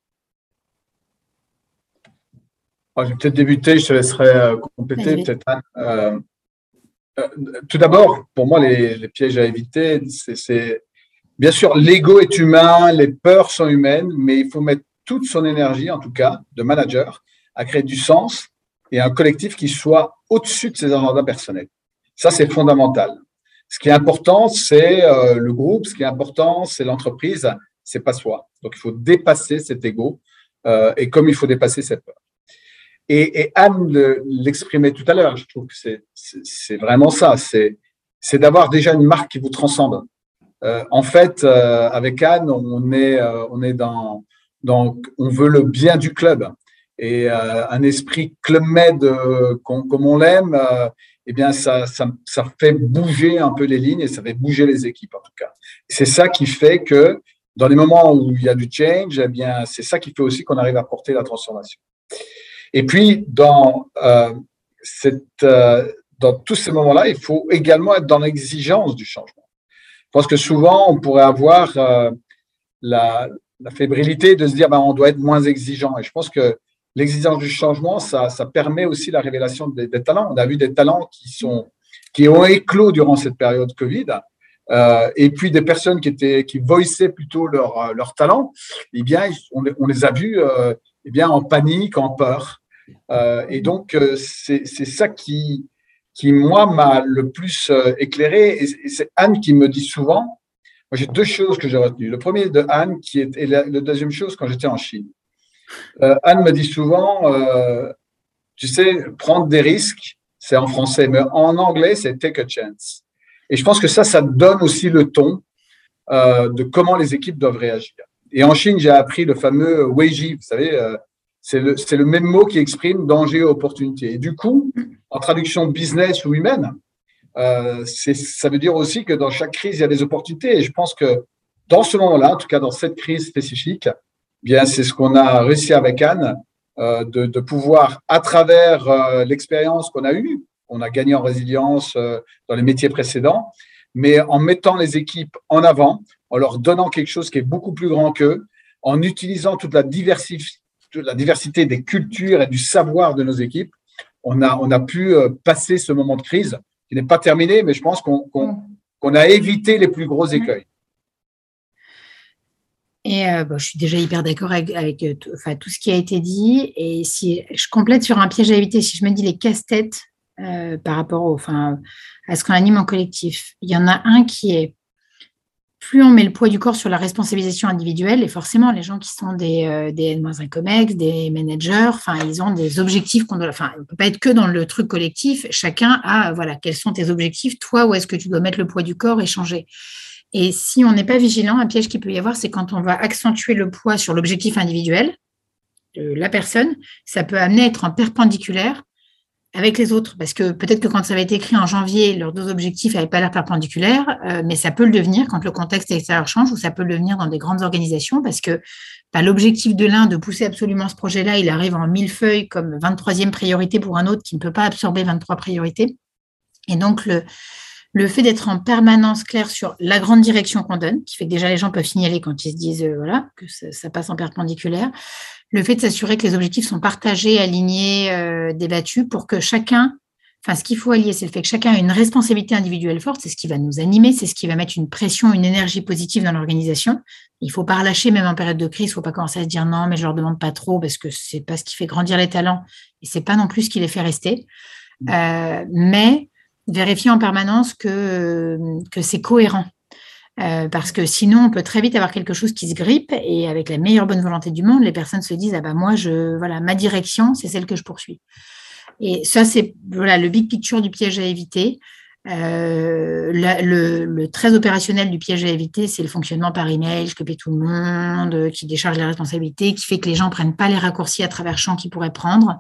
Ah, Je vais peut-être débuter, je te laisserai euh, compléter. Peut-être, tout d'abord, pour moi, les, pièges à éviter, c'est bien sûr, l'ego est humain, les peurs sont humaines, mais il faut mettre toute son énergie, en tout cas, de manager, à créer du sens et un collectif qui soit au-dessus de ses agendas personnels. Ça, c'est fondamental. Ce qui est important, c'est euh, le groupe. Ce qui est important, c'est l'entreprise. C'est pas soi. Donc, il faut dépasser cet ego. Euh, et comme il faut dépasser cette peur. Et, Anne l'exprimait tout à l'heure. Je trouve que c'est vraiment ça. C'est d'avoir déjà une marque qui vous transcende. Euh, en fait, avec Anne, on est, on est dans, dans, on veut le bien du club et un esprit club med comme on l'aime eh bien, ça, ça, ça, fait bouger un peu les lignes et ça fait bouger les équipes, en tout cas. C'est ça qui fait que dans les moments où il y a du change, eh bien, c'est ça qui fait aussi qu'on arrive à porter la transformation. Et puis, dans, euh, euh, dans tous ces moments-là, il faut également être dans l'exigence du changement. Je pense que souvent, on pourrait avoir euh, la, fébrilité de se dire, ben, on doit être moins exigeant. Et je pense que l'exigence du changement, ça, permet aussi la révélation des, talents. On a vu des talents qui, ont éclos durant cette période Covid. Et puis des personnes qui étaient plutôt leur, leur talent, eh bien, on, les a vus eh bien, en panique, en peur. Euh, et donc, c'est ça qui, qui moi, m'a le plus éclairé. Et c'est Anne qui me dit souvent, moi j'ai deux choses que j'ai retenues. Le premier de Anne, qui est, et la deuxième chose quand j'étais en Chine. Euh, Anne me dit souvent, euh, tu sais, prendre des risques, c'est en français, mais en anglais, c'est take a chance. Et je pense que ça, ça donne aussi le ton euh, de comment les équipes doivent réagir. Et en Chine, j'ai appris le fameux Weiji, vous savez, c'est le, le, même mot qui exprime danger opportunité. Et du coup, en traduction business ou humaine, euh, ça veut dire aussi que dans chaque crise, il y a des opportunités. Et je pense que dans ce moment-là, en tout cas dans cette crise spécifique, bien c'est ce qu'on a réussi avec Anne, euh, de, de, pouvoir, à travers euh, l'expérience qu'on a eue, on a gagné en résilience euh, dans les métiers précédents, mais en mettant les équipes en avant, en leur donnant quelque chose qui est beaucoup plus grand qu'eux, en utilisant toute la, toute la diversité des cultures et du savoir de nos équipes, on a, on a pu passer ce moment de crise qui n'est pas terminé, mais je pense qu'on qu'on a évité les plus gros écueils. Et euh, je suis déjà hyper d'accord avec, euh, tout ce qui a été dit. Et si je complète sur un piège à éviter, si je me dis les casse-têtes euh, par rapport au, enfin, à ce qu'on anime en collectif, il y en a un qui est plus on met le poids du corps sur la responsabilisation individuelle, et forcément, les gens qui sont des, des N-1 COMEX, des managers, ils ont des objectifs qu'on doit. Enfin, on ne peut pas être que dans le truc collectif. Chacun a, voilà, quels sont tes objectifs, toi, où est-ce que tu dois mettre le poids du corps et changer. Et si on n'est pas vigilant, un piège qu'il peut y avoir, c'est quand on va accentuer le poids sur l'objectif individuel de la personne, ça peut amener à être en perpendiculaire avec les autres. Parce que peut-être que quand ça avait été écrit en janvier, leurs deux objectifs n'avaient pas l'air perpendiculaires, euh, mais ça peut le devenir quand le contexte extérieur change ou ça peut le devenir dans des grandes organisations parce que bah, l'objectif de l'un de pousser absolument ce projet-là, il arrive en mille feuilles comme 23e priorité pour un autre qui ne peut pas absorber 23 priorités. Et donc, le, le fait d'être en permanence clair sur la grande direction qu'on donne, qui fait que déjà les gens peuvent signaler quand ils se disent euh, voilà que ça, passe en perpendiculaire, le fait de s'assurer que les objectifs sont partagés, alignés, euh, débattus pour que chacun, enfin ce qu'il faut allier, c'est le fait que chacun a une responsabilité individuelle forte, c'est ce qui va nous animer, c'est ce qui va mettre une pression, une énergie positive dans l'organisation. Il faut pas relâcher même en période de crise, il faut pas commencer à se dire non mais je leur demande pas trop parce que c'est pas ce qui fait grandir les talents et c'est pas non plus ce qui les fait rester. Mmh. Euh, mais vérifier en permanence que, que c'est cohérent. Euh, parce que sinon, on peut très vite avoir quelque chose qui se grippe et avec la meilleure bonne volonté du monde, les personnes se disent ah bah moi je voilà ma direction c'est celle que je poursuis. Et ça, c'est voilà, le big picture du piège à éviter. Euh, le, très opérationnel du piège à éviter, c'est le fonctionnement par email, je copie tout le monde, qui décharge les responsabilités, qui fait que les gens ne prennent pas les raccourcis à travers champs qu'ils pourraient prendre.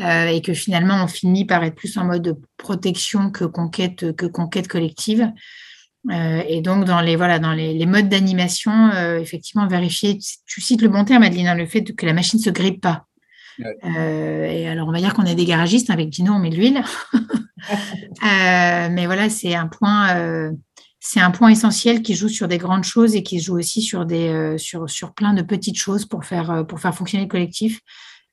Euh, et que finalement on finit par être plus en mode protection que conquête, que conquête collective. Euh, et donc dans les voilà dans les, modes d'animation, effectivement vérifier. Tu cites le bon terme, Adeline, hein, le fait que la machine se grippe pas. et alors on va dire qu'on est des garagistes avec Dino, on met de l'huile. Euh, mais voilà, c'est un point, euh, c'est un point essentiel qui joue sur des grandes choses et qui joue aussi sur des, euh, sur, sur plein de petites choses pour faire, pour faire fonctionner le collectif.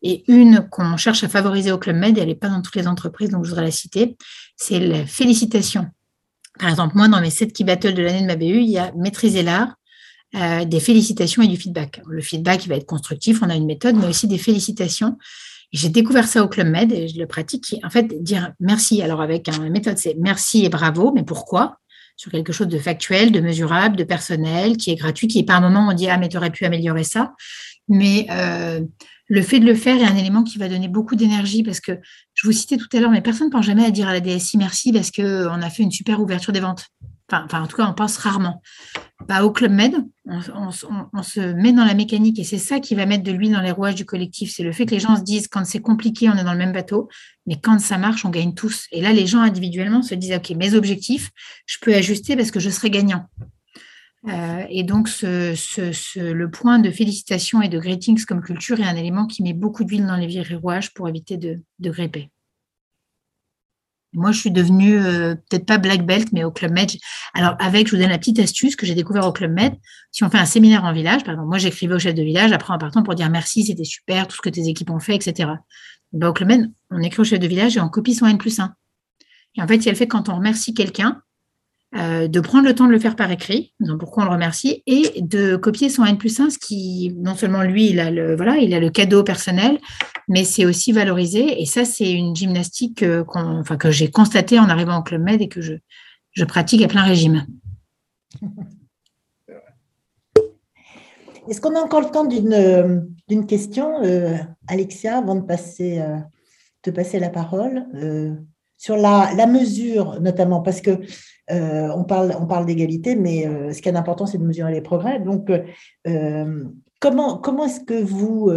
Et une qu'on cherche à favoriser au Club Med, elle n'est pas dans toutes les entreprises, donc je voudrais la citer, c'est la félicitation. Par exemple, moi, dans mes 7 key battles de l'année de ma BU, il y a maîtriser l'art, des félicitations et du feedback. Le feedback, il va être constructif, on a une méthode, mais aussi des félicitations. J'ai découvert ça au Club Med et je le pratique. En fait, dire merci. Alors, avec une méthode, c'est merci et bravo, mais pourquoi? Sur quelque chose de factuel, de mesurable, de personnel, qui est gratuit, qui un moment on dit Ah, mais tu aurais pu améliorer ça. Mais euh, le fait de le faire est un élément qui va donner beaucoup d'énergie parce que je vous citais tout à l'heure, mais personne ne pense jamais à dire à la DSI merci parce qu'on a fait une super ouverture des ventes. Enfin, en tout cas, on pense rarement. Bah, au Club Med, on, se met dans la mécanique et c'est ça qui va mettre de l'huile dans les rouages du collectif. C'est le fait que les gens se disent quand c'est compliqué, on est dans le même bateau, mais quand ça marche, on gagne tous. Et là, les gens individuellement se disent OK, mes objectifs, je peux ajuster parce que je serai gagnant. Euh, et donc, le point de félicitations et de greetings comme culture est un élément qui met beaucoup d'huile dans les rouages pour éviter de, de. Moi, je suis devenue euh, peut-être pas black belt, mais au Club Med. Alors, avec, je vous donne la petite astuce que j'ai découvert au Club Med. Si on fait un séminaire en village, par exemple, moi, j'écrivais au chef de village, après en partant pour dire merci, c'était super, tout ce que tes équipes ont fait, etc. Ben, au Club Med, on écrit au chef de village et on copie son N plus 1. Et en fait, il y a le fait quand on remercie quelqu'un, euh, de prendre le temps de le faire par écrit, donc pourquoi on le remercie, et de copier son N plus 1, ce qui, non seulement lui, il a le, voilà, il a le cadeau personnel, mais c'est aussi valorisé. Et ça, c'est une gymnastique euh, enfin, que j'ai constatée en arrivant au Club Med et que je, je pratique à plein régime. Est-ce qu'on a encore le temps d'une, question, euh, Alexia, avant de passer, te passer la parole sur la, la, mesure, notamment, parce que euh, on parle, on parle d'égalité, mais euh, ce qui est important, c'est de mesurer les progrès. Donc, euh, comment, comment est-ce que vous,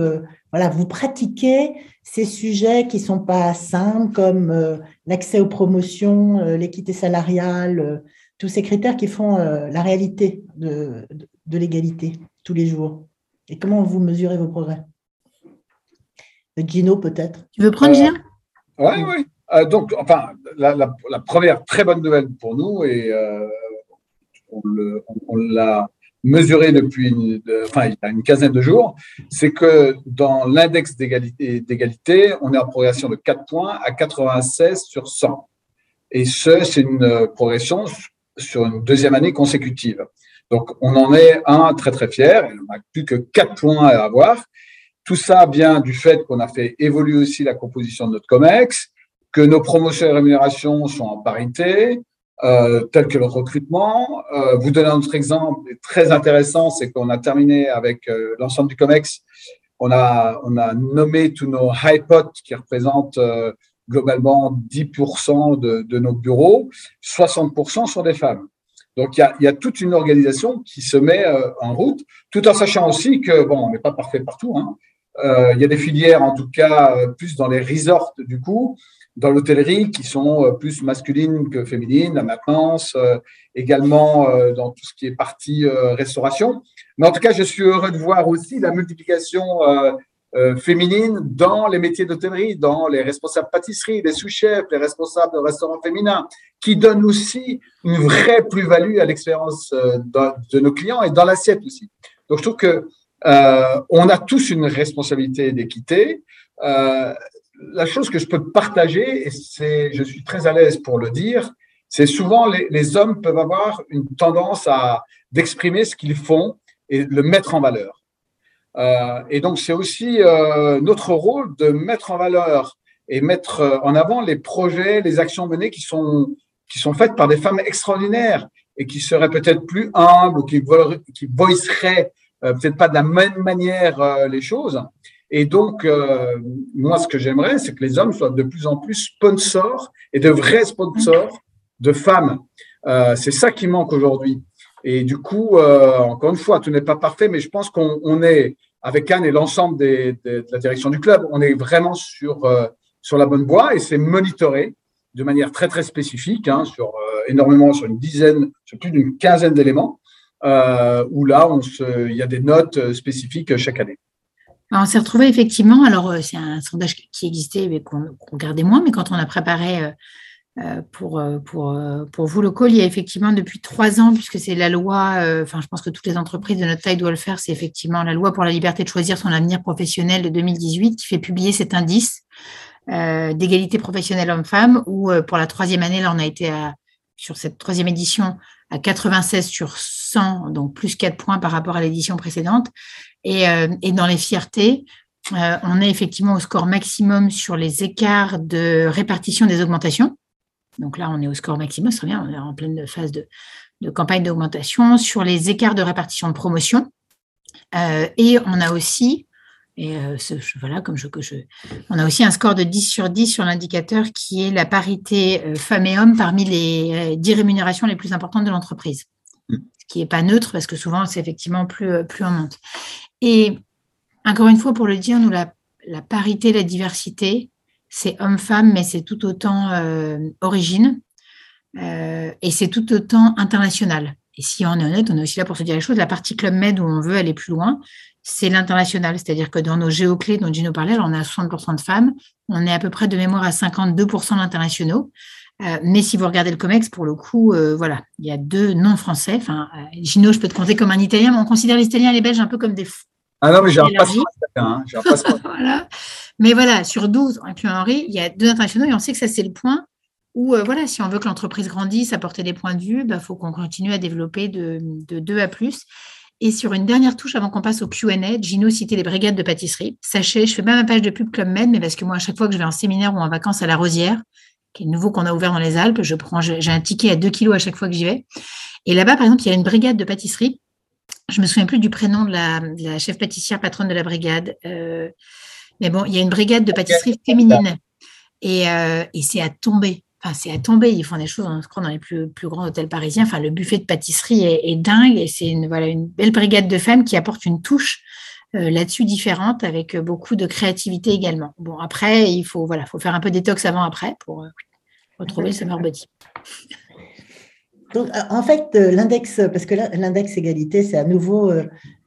voilà, vous pratiquez ces sujets qui ne sont pas simples, comme l'accès aux promotions, l'équité salariale, tous ces critères qui font la réalité de, de, l'égalité tous les jours? Et comment vous mesurez vos progrès? Gino, peut-être Tu veux prendre, Gino? Oui, oui. Euh, donc, enfin, la, première très bonne nouvelle pour nous, et euh, on l'a mesuré depuis une, enfin, il y a une quinzaine de jours, c'est que dans l'index d'égalité, on est en progression de 4 points à 96 sur 100. Et ce, c'est une progression sur une deuxième année consécutive. Donc, on en est un très très fier. Il n'a plus que 4 points à avoir. Tout ça vient du fait qu'on a fait évoluer aussi la composition de notre COMEX, que nos promotions et rémunérations sont en parité, euh, tel que le recrutement. Euh, vous donner un autre exemple très intéressant, c'est qu'on a terminé avec euh, l'ensemble du COMEX. On a, on a nommé tous nos high pots qui représentent euh, globalement 10% de, de, nos bureaux, 60% sont des femmes. Donc, il y, a, y a, toute une organisation qui se met en route, tout en sachant aussi que, bon, on n'est pas parfait partout. Hein. Il y a des filières, en tout cas, plus dans les resorts, du coup, dans l'hôtellerie qui sont euh, plus masculines que féminines, la maintenance, euh, également euh, dans tout ce qui est partie restauration. Mais en tout cas, je suis heureux de voir aussi la multiplication féminine dans les métiers d'hôtellerie, dans les responsables pâtisserie, les sous-chefs, les responsables de restaurants féminins, qui donnent aussi une vraie plus-value à l'expérience de nos clients et dans l'assiette aussi. Donc, je trouve que on a tous une responsabilité d'équité. Euh, la chose que je peux partager, et c'est, je suis très à l'aise pour le dire, c'est souvent les, hommes peuvent avoir une tendance à d'exprimer ce qu'ils font et le mettre en valeur. Euh, et donc c'est aussi euh, notre rôle de mettre en valeur et mettre en avant les projets, les actions menées qui sont qui sont faites par des femmes extraordinaires et qui seraient peut-être plus humbles ou qui, qui voiceraient euh, peut-être pas de la même manière euh, les choses. Et donc, moi, ce que j'aimerais, c'est que les hommes soient de plus en plus sponsors et de vrais sponsors de femmes. c'est ça qui manque aujourd'hui. Et du coup, encore une fois, tout n'est pas parfait, mais je pense qu'on est, avec Anne et l'ensemble de la direction du club, on est vraiment sur, sur la bonne voie et c'est monitoré de manière très très spécifique, hein, sur euh, énormément, sur une dizaine, sur plus d'une quinzaine d'éléments, euh, où là, il y a des notes euh, spécifiques chaque année. On s'est retrouvé effectivement, alors c'est un sondage qui existait mais qu'on gardait moins, mais quand on a préparé pour, pour, pour vous le call, il y a effectivement depuis trois ans, puisque c'est la loi, enfin je pense que toutes les entreprises de notre taille doivent le faire, c'est effectivement la loi pour la liberté de choisir son avenir professionnel de 2018 qui fait publier cet indice euh, d'égalité professionnelle homme-femme, où euh, pour la troisième année, là, on a été sur cette troisième édition à 96 sur 100, donc plus 4 points par rapport à l'édition précédente. Et, euh, dans les fiertés, on est effectivement au score maximum sur les écarts de répartition des augmentations. Donc là, on est au score maximum, c'est bien, on est en pleine phase de, campagne d'augmentation. Sur les écarts de répartition de promotion, et on a aussi et euh, voilà, comme je, je, on a aussi un score de 10 sur 10 sur l'indicateur qui est la parité euh, femmes et hommes parmi les 10 euh, rémunérations les plus importantes de l'entreprise. Mm. Ce qui n'est pas neutre parce que souvent, c'est effectivement plus, plus on monte. Et encore une fois, pour le dire, nous, la, la parité, la diversité, c'est homme-femme, mais c'est tout autant origine et c'est tout autant international. Et si on est honnête, on est aussi là pour se dire les choses. La partie Club Med où on veut aller plus loin, c'est l'international. C'est-à-dire que dans nos géoclés dont Gino parlait, on a 60% de femmes, on est à peu près de mémoire à 52% d'internationaux. Euh, mais si vous regardez le COMEX, pour le coup, euh, voilà, il y a deux non français. Enfin, euh, Gino, je peux te compter comme un Italien, mais on considère les Italiens et les Belges un peu comme des fous. Ah non, mais j'ai un passeport hein, voilà. Mais voilà, sur 12, incluant Henri, il y a deux internationaux et on sait que ça, c'est le point où, voilà, si on veut que l'entreprise grandisse, apporter des points de vue, il bah, faut qu'on continue à développer de, de 2 à plus. Et sur une dernière touche avant qu'on passe au Q&A, Gino citait les brigades de pâtisserie. Sachez, je fais pas ma page de pub Club Med, mais parce que moi, à chaque fois que je vais en séminaire ou en vacances à la Rosière, qui est nouveau qu'on a ouvert dans les Alpes, je prends, j'ai un ticket à 2 kilos à chaque fois que j'y vais. Et là-bas, par exemple, il y a une brigade de pâtisserie. Je me souviens plus du prénom de la, chef pâtissière patronne de la brigade. Euh, mais bon, il y a une brigade de pâtisserie féminine. Et, euh, et c'est à tomber c'est à tomber. Ils font des choses, on croit, dans les plus, grands hôtels parisiens. Enfin, le buffet de pâtisserie est, dingue et c'est une, voilà, une belle brigade de femmes qui apporte une touche euh, là-dessus différente avec beaucoup de créativité également. Bon, après, il faut, faire un peu détox avant-après pour euh, retrouver le summer. Donc, euh, en fait, l'index, parce que l'index égalité, c'est à nouveau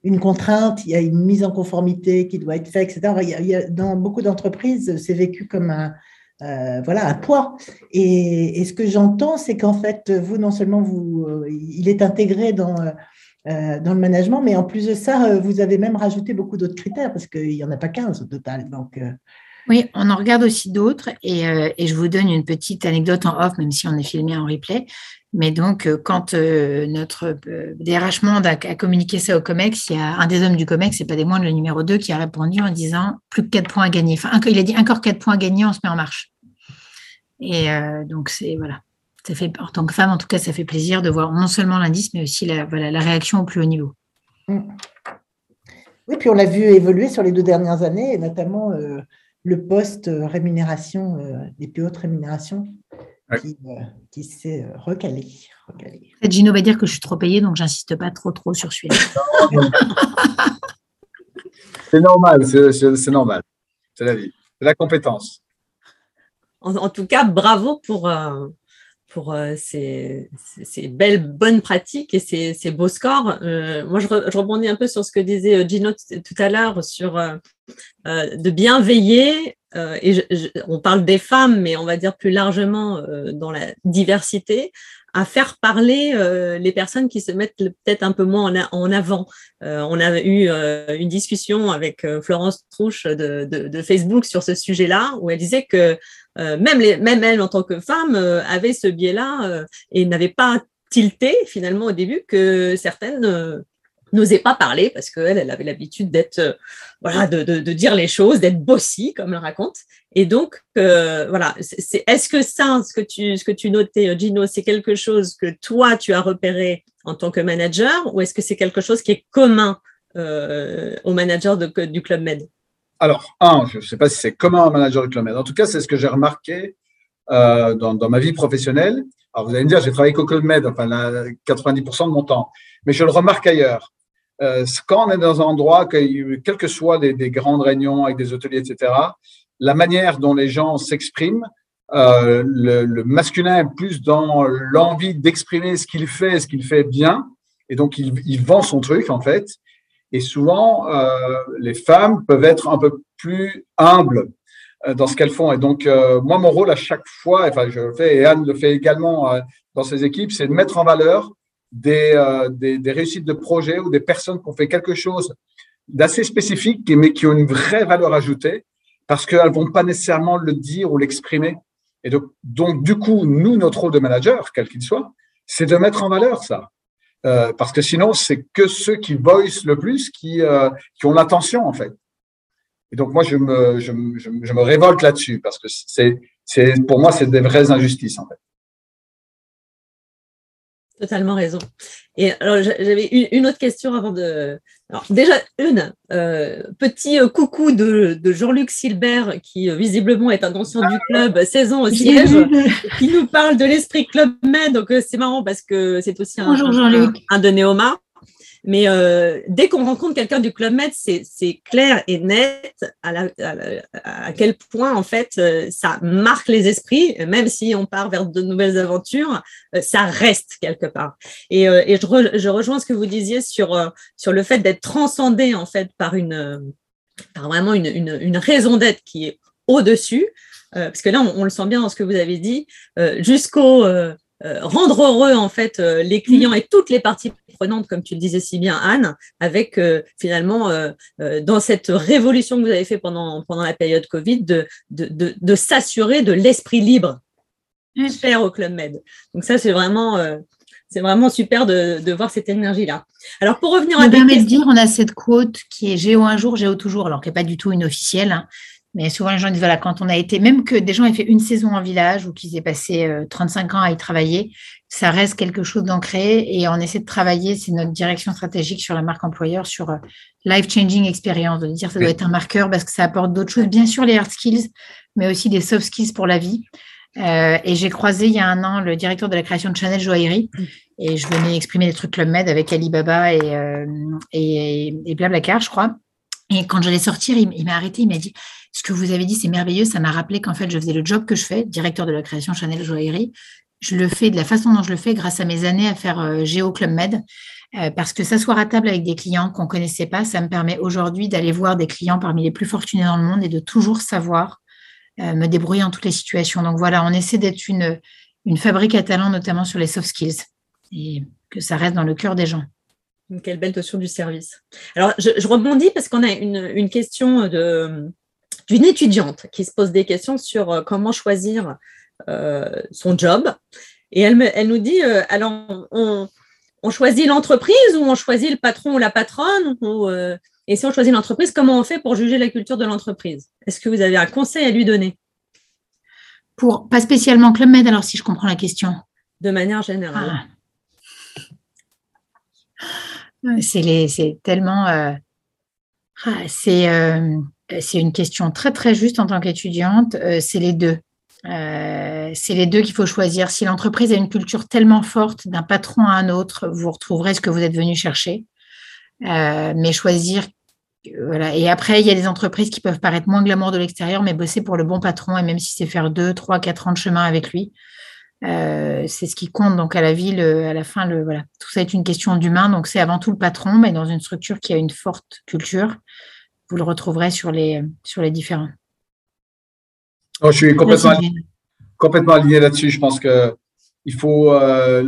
une contrainte, il y a une mise en conformité qui doit être faite, etc. dans beaucoup d'entreprises, c'est vécu comme un, euh, voilà, un poids. Et, ce que j'entends, c'est qu'en fait, vous, non seulement vous, euh, il est intégré dans, euh, dans le management, mais en plus de ça, vous avez même rajouté beaucoup d'autres critères, parce qu'il n'y en a pas 15 au total. Donc, oui, on en regarde aussi d'autres, et, et, je vous donne une petite anecdote en off, même si on est filmé en replay. Mais donc, quand notre DRH Monde a, communiqué ça au COMEX, il y a un des hommes du COMEX, c'est pas des moindres, le numéro 2, qui a répondu en disant plus que 4 points à gagner. Enfin, il a dit encore 4 points à gagner, on se met en marche. Et euh, donc, c'est voilà. Ça fait, en tant que femme, en tout cas, ça fait plaisir de voir non seulement l'indice, mais aussi la, voilà, la réaction au plus haut niveau. Mm. Oui, puis on l'a vu évoluer sur les deux dernières années, et notamment euh, le poste euh, rémunération, des plus hautes rémunérations, qui, s'est recalé. recalé. Gino va dire que je suis trop payée, donc j'insiste pas trop trop sur celui-là. c'est normal, c'est normal. C'est la vie, c'est la compétence en, tout cas, bravo pour, euh, pour euh, ces, belles, bonnes pratiques et ces, beaux scores. Euh, moi, je, rebondis un peu sur ce que disait Gino tout à l'heure sur de bien veiller. et on parle des femmes, mais on va dire plus largement dans la diversité, à faire parler euh, les personnes qui se mettent peut-être un peu moins en, avant. Euh, on a eu euh, une discussion avec Florence Trouche de, Facebook sur ce sujet-là, où elle disait que même, les, même elle, en tant que femme, avait ce biais-là et n'avait pas tilté finalement au début que certaines n'osait pas parler parce qu'elle, elle avait l'habitude d'être, euh, voilà, de, de, dire les choses, d'être bossy, comme elle raconte. Et donc, euh, voilà, c'est, est-ce que ça, ce que tu, ce que tu notais, euh, Gino, c'est quelque chose que toi, tu as repéré en tant que manager ou est-ce que c'est quelque chose qui est commun euh, aux managers de, du Club Med? Alors, un, je ne sais pas si c'est commun un manager de Med. En tout cas, c'est ce que j'ai remarqué euh, dans, dans, ma vie professionnelle. Alors, vous allez me dire, j'ai travaillé qu'au Med, enfin, 90% de mon temps. Mais je le remarque ailleurs. Euh, quand on est dans un endroit, quelles que soient des, des, grandes réunions avec des hôteliers, etc., la manière dont les gens s'expriment, euh, le, le, masculin est plus dans l'envie d'exprimer ce qu'il fait, ce qu'il fait bien, et donc il, il, vend son truc en fait. Et souvent, euh, les femmes peuvent être un peu plus humbles euh, dans ce qu'elles font. Et donc, euh, moi, mon rôle à chaque fois, enfin, je le fais, et Anne le fait également dans ses équipes, c'est de mettre en valeur des, des, réussites de projet ou des personnes qui ont fait quelque chose d'assez spécifique, mais qui ont une vraie valeur ajoutée, parce qu'elles vont pas nécessairement le dire ou l'exprimer. Et donc, du coup, nous, notre rôle de manager, quel qu'il soit, c'est de mettre en valeur ça. Euh, parce que sinon, c'est que ceux qui voice le plus qui, euh, qui ont l'attention, en fait. Et donc, moi, je me, je, je me révolte là-dessus parce que c'est, c'est, pour moi, c'est des vraies injustices, en fait. Totalement raison. Et alors, j'avais une autre question avant de. Alors, déjà, une, euh, petit euh, coucou de, de Jean-Luc Silbert, qui euh, visiblement est un ancien du club, 16 ans au siège, qui nous parle de l'esprit Club Med. Donc, c'est marrant parce que c'est aussi un, un, un, de Néoma. Mais euh, dès qu'on rencontre quelqu'un du Club Med, c'est clair et net à, quel point, en fait, euh, ça marque les esprits, même si on part vers de nouvelles aventures, euh, ça reste quelque part. Et, je, re, je, rejoins ce que vous disiez sur, sur le fait d'être transcendé, en fait, par, une, par vraiment une, une, raison d'être qui est au-dessus. parce que là, on, le sent bien dans ce que vous avez dit, jusqu'au rendre heureux en fait euh, les clients et toutes les parties prenantes, comme tu le disais si bien Anne, avec euh, finalement dans cette révolution que vous avez fait pendant pendant la période Covid, de de, s'assurer de l'esprit libre faire au Club Med. Donc ça c'est vraiment c'est vraiment super de, de, voir cette énergie-là. Alors, pour revenir à. permet de dire, on a cette quote qui est Géo un jour, Géo toujours, alors qui n'est pas du tout une officielle, hein, mais souvent, les gens disent, voilà, quand on a été, même que des gens aient fait une saison en village ou qu'ils aient passé euh, 35 ans à y travailler, ça reste quelque chose d'ancré et on essaie de travailler, c'est notre direction stratégique sur la marque employeur, sur euh, life changing experience, de dire ça doit être un marqueur parce que ça apporte d'autres choses, bien sûr les hard skills, mais aussi des soft skills pour la vie. Euh, et j'ai croisé il y a un an le directeur de la création de Chanel Joaillerie et je venais exprimer des trucs Club Med avec Alibaba et, euh, et, et Blablacar, je crois. Et quand j'allais sortir, il m'a arrêté, il m'a dit ce que vous avez dit, c'est merveilleux. Ça m'a rappelé qu'en fait, je faisais le job que je fais, directeur de la création Chanel Joaillerie. Je le fais de la façon dont je le fais grâce à mes années à faire euh, Géo Club Med. Euh, parce que s'asseoir à table avec des clients qu'on ne connaissait pas, ça me permet aujourd'hui d'aller voir des clients parmi les plus fortunés dans le monde et de toujours savoir euh, me débrouiller en toutes les situations. Donc voilà, on essaie d'être une, une fabrique à talent, notamment sur les soft skills, et que ça reste dans le cœur des gens. Quelle belle notion du service. Alors, je, je rebondis parce qu'on a une, une question de, d'une étudiante qui se pose des questions sur euh, comment choisir euh, son job. Et elle, me, elle nous dit, euh, alors, on, on choisit l'entreprise ou on choisit le patron ou la patronne ou, euh, Et si on choisit l'entreprise, comment on fait pour juger la culture de l'entreprise? Est-ce que vous avez un conseil à lui donner? Pour Pas spécialement Club Med, alors si je comprends la question. De manière générale. Ah. C'est tellement... Ah, c'est c'est une question très très juste en tant qu'étudiante. Euh, c'est les deux. Euh, c'est les deux qu'il faut choisir. Si l'entreprise a une culture tellement forte d'un patron à un autre, vous retrouverez ce que vous êtes venu chercher. Euh, mais choisir, voilà. Et après, il y a des entreprises qui peuvent paraître moins glamour de l'extérieur, mais bosser pour le bon patron, et même si c'est faire deux, trois, quatre ans de chemin avec lui, euh, c'est ce qui compte. Donc à la vie, le, à la fin, tout ça est une question d'humain. Donc c'est avant tout le patron, mais dans une structure qui a une forte culture vous le retrouverez sur les, sur les différents. Oh, je suis complètement, complètement aligné là-dessus. Je pense que il faut, euh,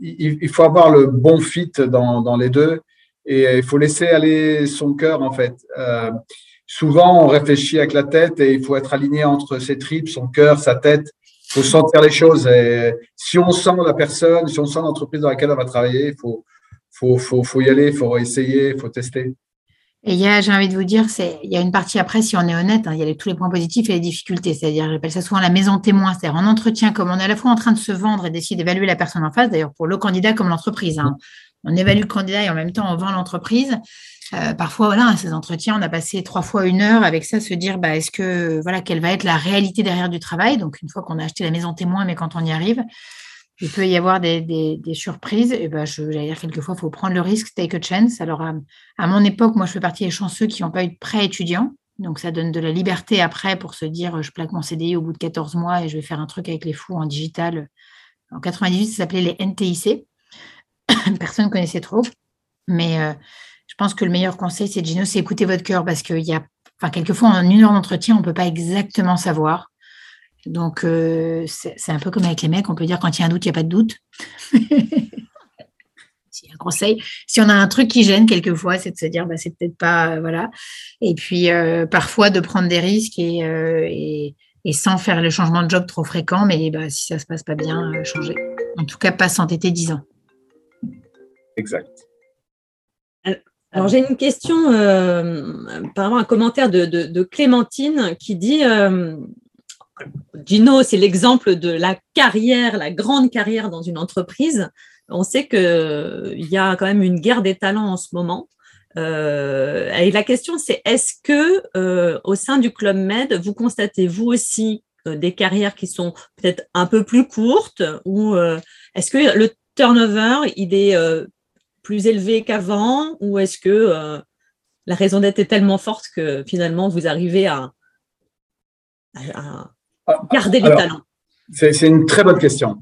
il, il, faut avoir le bon fit dans, dans, les deux et il faut laisser aller son cœur en fait. Euh, souvent, on réfléchit avec la tête et il faut être aligné entre ses tripes, son cœur, sa tête. Il faut sentir les choses. Et si on sent la personne, si on sent l'entreprise dans laquelle on va travailler, il faut, faut, faut, faut y aller, il faut essayer, il faut tester. Et il y a, j'ai envie de vous dire, c'est, il y a une partie après, si on est honnête, hein, il y a tous les points positifs et les difficultés. C'est-à-dire, j'appelle ça souvent la maison témoin. C'est-à-dire, en entretien, comme on est à la fois en train de se vendre et d'essayer d'évaluer la personne en face, d'ailleurs, pour le candidat comme l'entreprise. Hein. on évalue le candidat et en même temps on vend l'entreprise. Euh, parfois, voilà, ces entretiens, on a passé trois fois une heure avec ça, se dire, bah, est-ce que, voilà, quelle va être la réalité derrière du travail? Donc, une fois qu'on a acheté la maison témoin, mais quand on y arrive, il peut y avoir des, surprises. Et ben, je vais dire, quelquefois, il faut prendre le risque, take a chance. Alors, à, mon époque, moi, je fais partie des chanceux qui n'ont pas eu de prêt étudiant. Donc, ça donne de la liberté après pour se dire, je plaque mon CDI au bout de 14 mois et je vais faire un truc avec les fous en digital. En 98, ça s'appelait les NTIC. Personne ne connaissait trop. Mais euh, je pense que le meilleur conseil, c'est Gino, c'est écouter votre cœur parce qu'il y a, enfin, quelquefois, en une heure d'entretien, on ne peut pas exactement savoir. Donc, euh, c'est un peu comme avec les mecs, on peut dire quand il y a un doute, il n'y a pas de doute. si un conseil, si on a un truc qui gêne quelquefois, c'est de se dire, bah, c'est peut-être pas, euh, voilà. Et puis, euh, parfois, de prendre des risques et, et, sans faire le changement de job trop fréquent, mais bah, si ça se passe pas bien, changer. En tout cas, pas s'entêter dix ans. Exact. Alors j'ai une question par rapport à un commentaire de, Clémentine qui dit Gino, c'est l'exemple de la carrière, la grande carrière dans une entreprise. On sait qu'il euh, y a quand même une guerre des talents en ce moment. Euh, et la question, c'est est-ce que euh, au sein du Club Med, vous constatez vous aussi des carrières qui sont peut-être un peu plus courtes ou est-ce que le turnover il est plus élevé qu'avant ou est-ce que la raison d'être est tellement forte que finalement vous arrivez à, garder les talents C'est une très bonne question.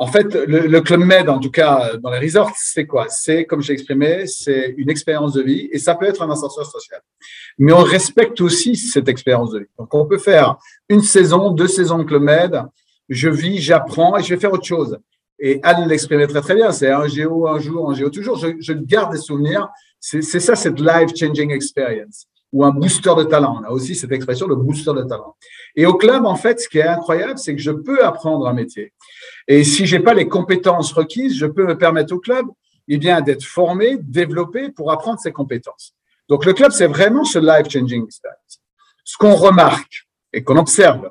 En fait, le, Club Med, en tout cas dans les resorts, c'est quoi? C'est, comme j'ai exprimé, c'est une expérience de vie et ça peut être un ascenseur social. Mais on respecte aussi cette expérience de vie. Donc, on peut faire une saison, deux saisons de Club Med, je vis, j'apprends et je vais faire autre chose. Et Anne l'exprimait très très bien, c'est un géo un jour, un géo toujours. Je, je garde des souvenirs. C'est ça, cette life-changing experience ou un booster de talent. On a aussi cette expression, le booster de talent. Et au club, en fait, ce qui est incroyable, c'est que je peux apprendre un métier. Et si j'ai pas les compétences requises, je peux me permettre au club, eh bien, d'être formé, développé pour apprendre ces compétences. Donc, le club, c'est vraiment ce life-changing experience. Ce qu'on remarque et qu'on observe,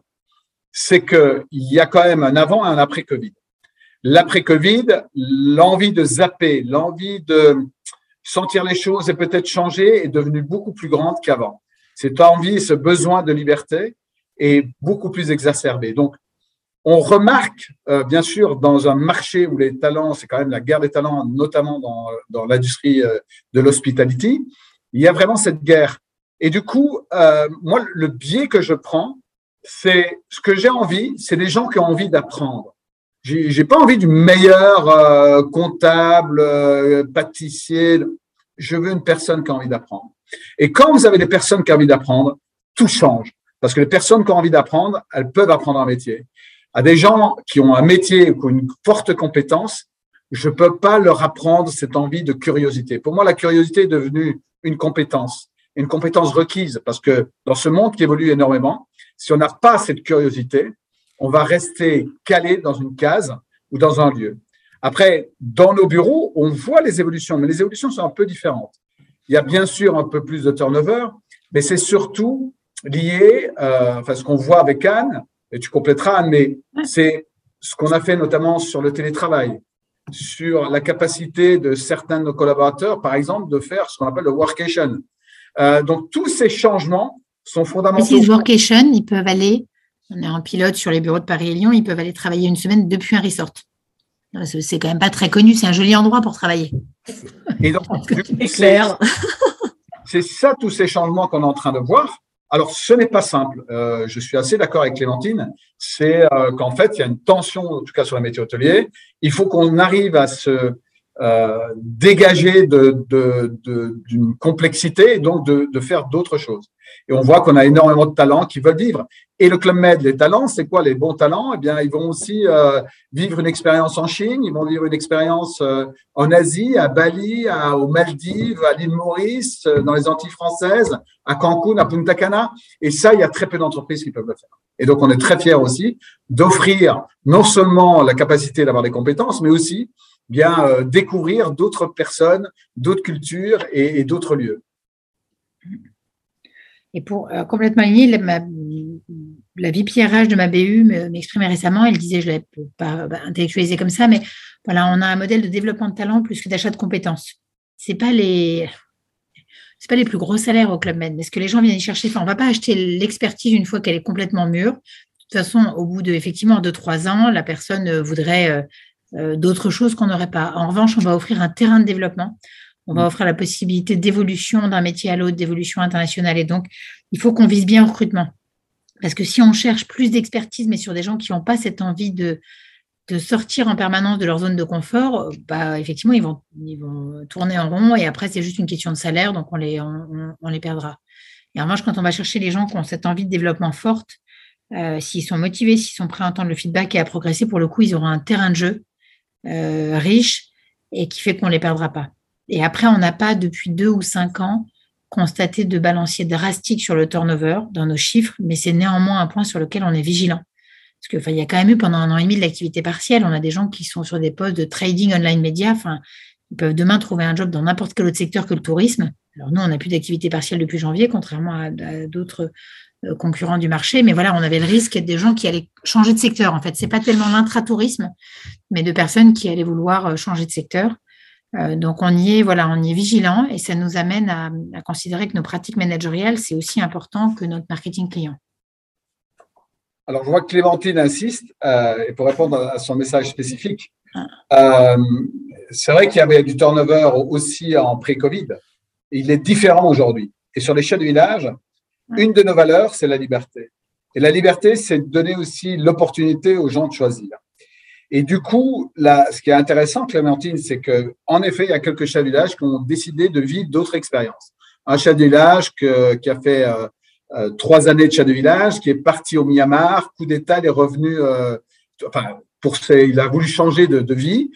c'est qu'il y a quand même un avant et un après Covid. L'après Covid, l'envie de zapper, l'envie de sentir les choses et peut-être changer est devenue beaucoup plus grande qu'avant. Cette envie, ce besoin de liberté est beaucoup plus exacerbé. Donc, on remarque, euh, bien sûr, dans un marché où les talents, c'est quand même la guerre des talents, notamment dans, dans l'industrie euh, de l'hospitality, il y a vraiment cette guerre. Et du coup, euh, moi, le biais que je prends, c'est ce que j'ai envie, c'est des gens qui ont envie d'apprendre. J'ai pas envie du meilleur euh, comptable, euh, pâtissier. Je veux une personne qui a envie d'apprendre. Et quand vous avez des personnes qui ont envie d'apprendre, tout change. Parce que les personnes qui ont envie d'apprendre, elles peuvent apprendre un métier. À des gens qui ont un métier ou qui ont une forte compétence, je peux pas leur apprendre cette envie de curiosité. Pour moi, la curiosité est devenue une compétence, une compétence requise, parce que dans ce monde qui évolue énormément, si on n'a pas cette curiosité, on va rester calé dans une case ou dans un lieu. Après, dans nos bureaux, on voit les évolutions, mais les évolutions sont un peu différentes. Il y a bien sûr un peu plus de turnover, mais c'est surtout lié, euh, enfin ce qu'on voit avec Anne, et tu compléteras Anne, mais c'est ce qu'on a fait notamment sur le télétravail, sur la capacité de certains de nos collaborateurs, par exemple, de faire ce qu'on appelle le workation. Euh, donc tous ces changements sont fondamentaux. Ces workation, ils peuvent aller on est en pilote sur les bureaux de Paris et Lyon, ils peuvent aller travailler une semaine depuis un resort. C'est quand même pas très connu, c'est un joli endroit pour travailler. Et donc, c'est clair. C'est ça tous ces changements qu'on est en train de voir. Alors, ce n'est pas simple. Euh, je suis assez d'accord avec Clémentine. C'est euh, qu'en fait, il y a une tension, en tout cas sur le métier hôtelier. Il faut qu'on arrive à se euh, dégager d'une de, de, complexité et donc de, faire d'autres choses. Et on voit qu'on a énormément de talents qui veulent vivre. Et le Club Med, les talents, c'est quoi les bons talents? Eh bien, ils vont aussi euh, vivre une expérience en Chine, ils vont vivre une expérience euh, en Asie, à Bali, à, aux Maldives, à l'île Maurice, euh, dans les Antilles françaises, à Cancun, à Punta Cana. Et ça, il y a très peu d'entreprises qui peuvent le faire. Et donc, on est très fiers aussi d'offrir non seulement la capacité d'avoir des compétences, mais aussi bien découvrir d'autres personnes, d'autres cultures et, d'autres lieux. Et pour complètement aligner, la vie PRH de ma BU m'exprimait récemment. Elle disait, je ne l'ai pas intellectualisé comme ça, mais voilà, on a un modèle de développement de talent plus que d'achat de compétences. Ce pas les. pas les plus gros salaires au Club Med, mais ce que les gens viennent y chercher, enfin, on va pas acheter l'expertise une fois qu'elle est complètement mûre. De toute façon, au bout de effectivement de trois ans, la personne euh, voudrait euh, euh, d'autres choses qu'on n'aurait pas. En revanche, on va offrir un terrain de développement. On va mmh. offrir la possibilité d'évolution d'un métier à l'autre, d'évolution internationale. Et donc, il faut qu'on vise bien au recrutement. Parce que si on cherche plus d'expertise, mais sur des gens qui n'ont pas cette envie de, de sortir en permanence de leur zone de confort, bah, effectivement, ils vont, ils vont tourner en rond et après, c'est juste une question de salaire, donc on les, on, les perdra. Et en revanche, quand on va chercher les gens qui ont cette envie de développement forte, euh, s'ils sont motivés, s'ils sont prêts à entendre le feedback et à progresser, pour le coup, ils auront un terrain de jeu euh, riche et qui fait qu'on ne les perdra pas. Et après, on n'a pas, depuis deux ou cinq ans, constaté de balancier drastique sur le turnover dans nos chiffres, mais c'est néanmoins un point sur lequel on est vigilant. Parce qu'il y a quand même eu pendant un an et demi de l'activité partielle. On a des gens qui sont sur des postes de trading online média. Ils peuvent demain trouver un job dans n'importe quel autre secteur que le tourisme. Alors nous, on n'a plus d'activité partielle depuis janvier, contrairement à, d'autres concurrents du marché. Mais voilà, on avait le risque des gens qui allaient changer de secteur. En fait, c'est pas tellement l'intratourisme, mais de personnes qui allaient vouloir euh, changer de secteur. Euh, donc on y est, voilà, on y est vigilant et ça nous amène à, considérer que nos pratiques managériales, c'est aussi important que notre marketing client. Alors je vois que Clémentine insiste, euh, et pour répondre à son message spécifique, ah. euh, c'est vrai qu'il y avait du turnover aussi en pré-Covid. Il est différent aujourd'hui. Et sur les chefs de village, une de nos valeurs, c'est la liberté. Et la liberté, c'est de donner aussi l'opportunité aux gens de choisir. Et du coup, là, ce qui est intéressant, Clémentine, c'est que, en effet, il y a quelques chefs de village qui ont décidé de vivre d'autres expériences. Un chef de village qui a fait euh, euh, trois années de chef de village, qui est parti au Myanmar, coup d'État, il est revenu, euh, enfin, pour il a voulu changer de, vie.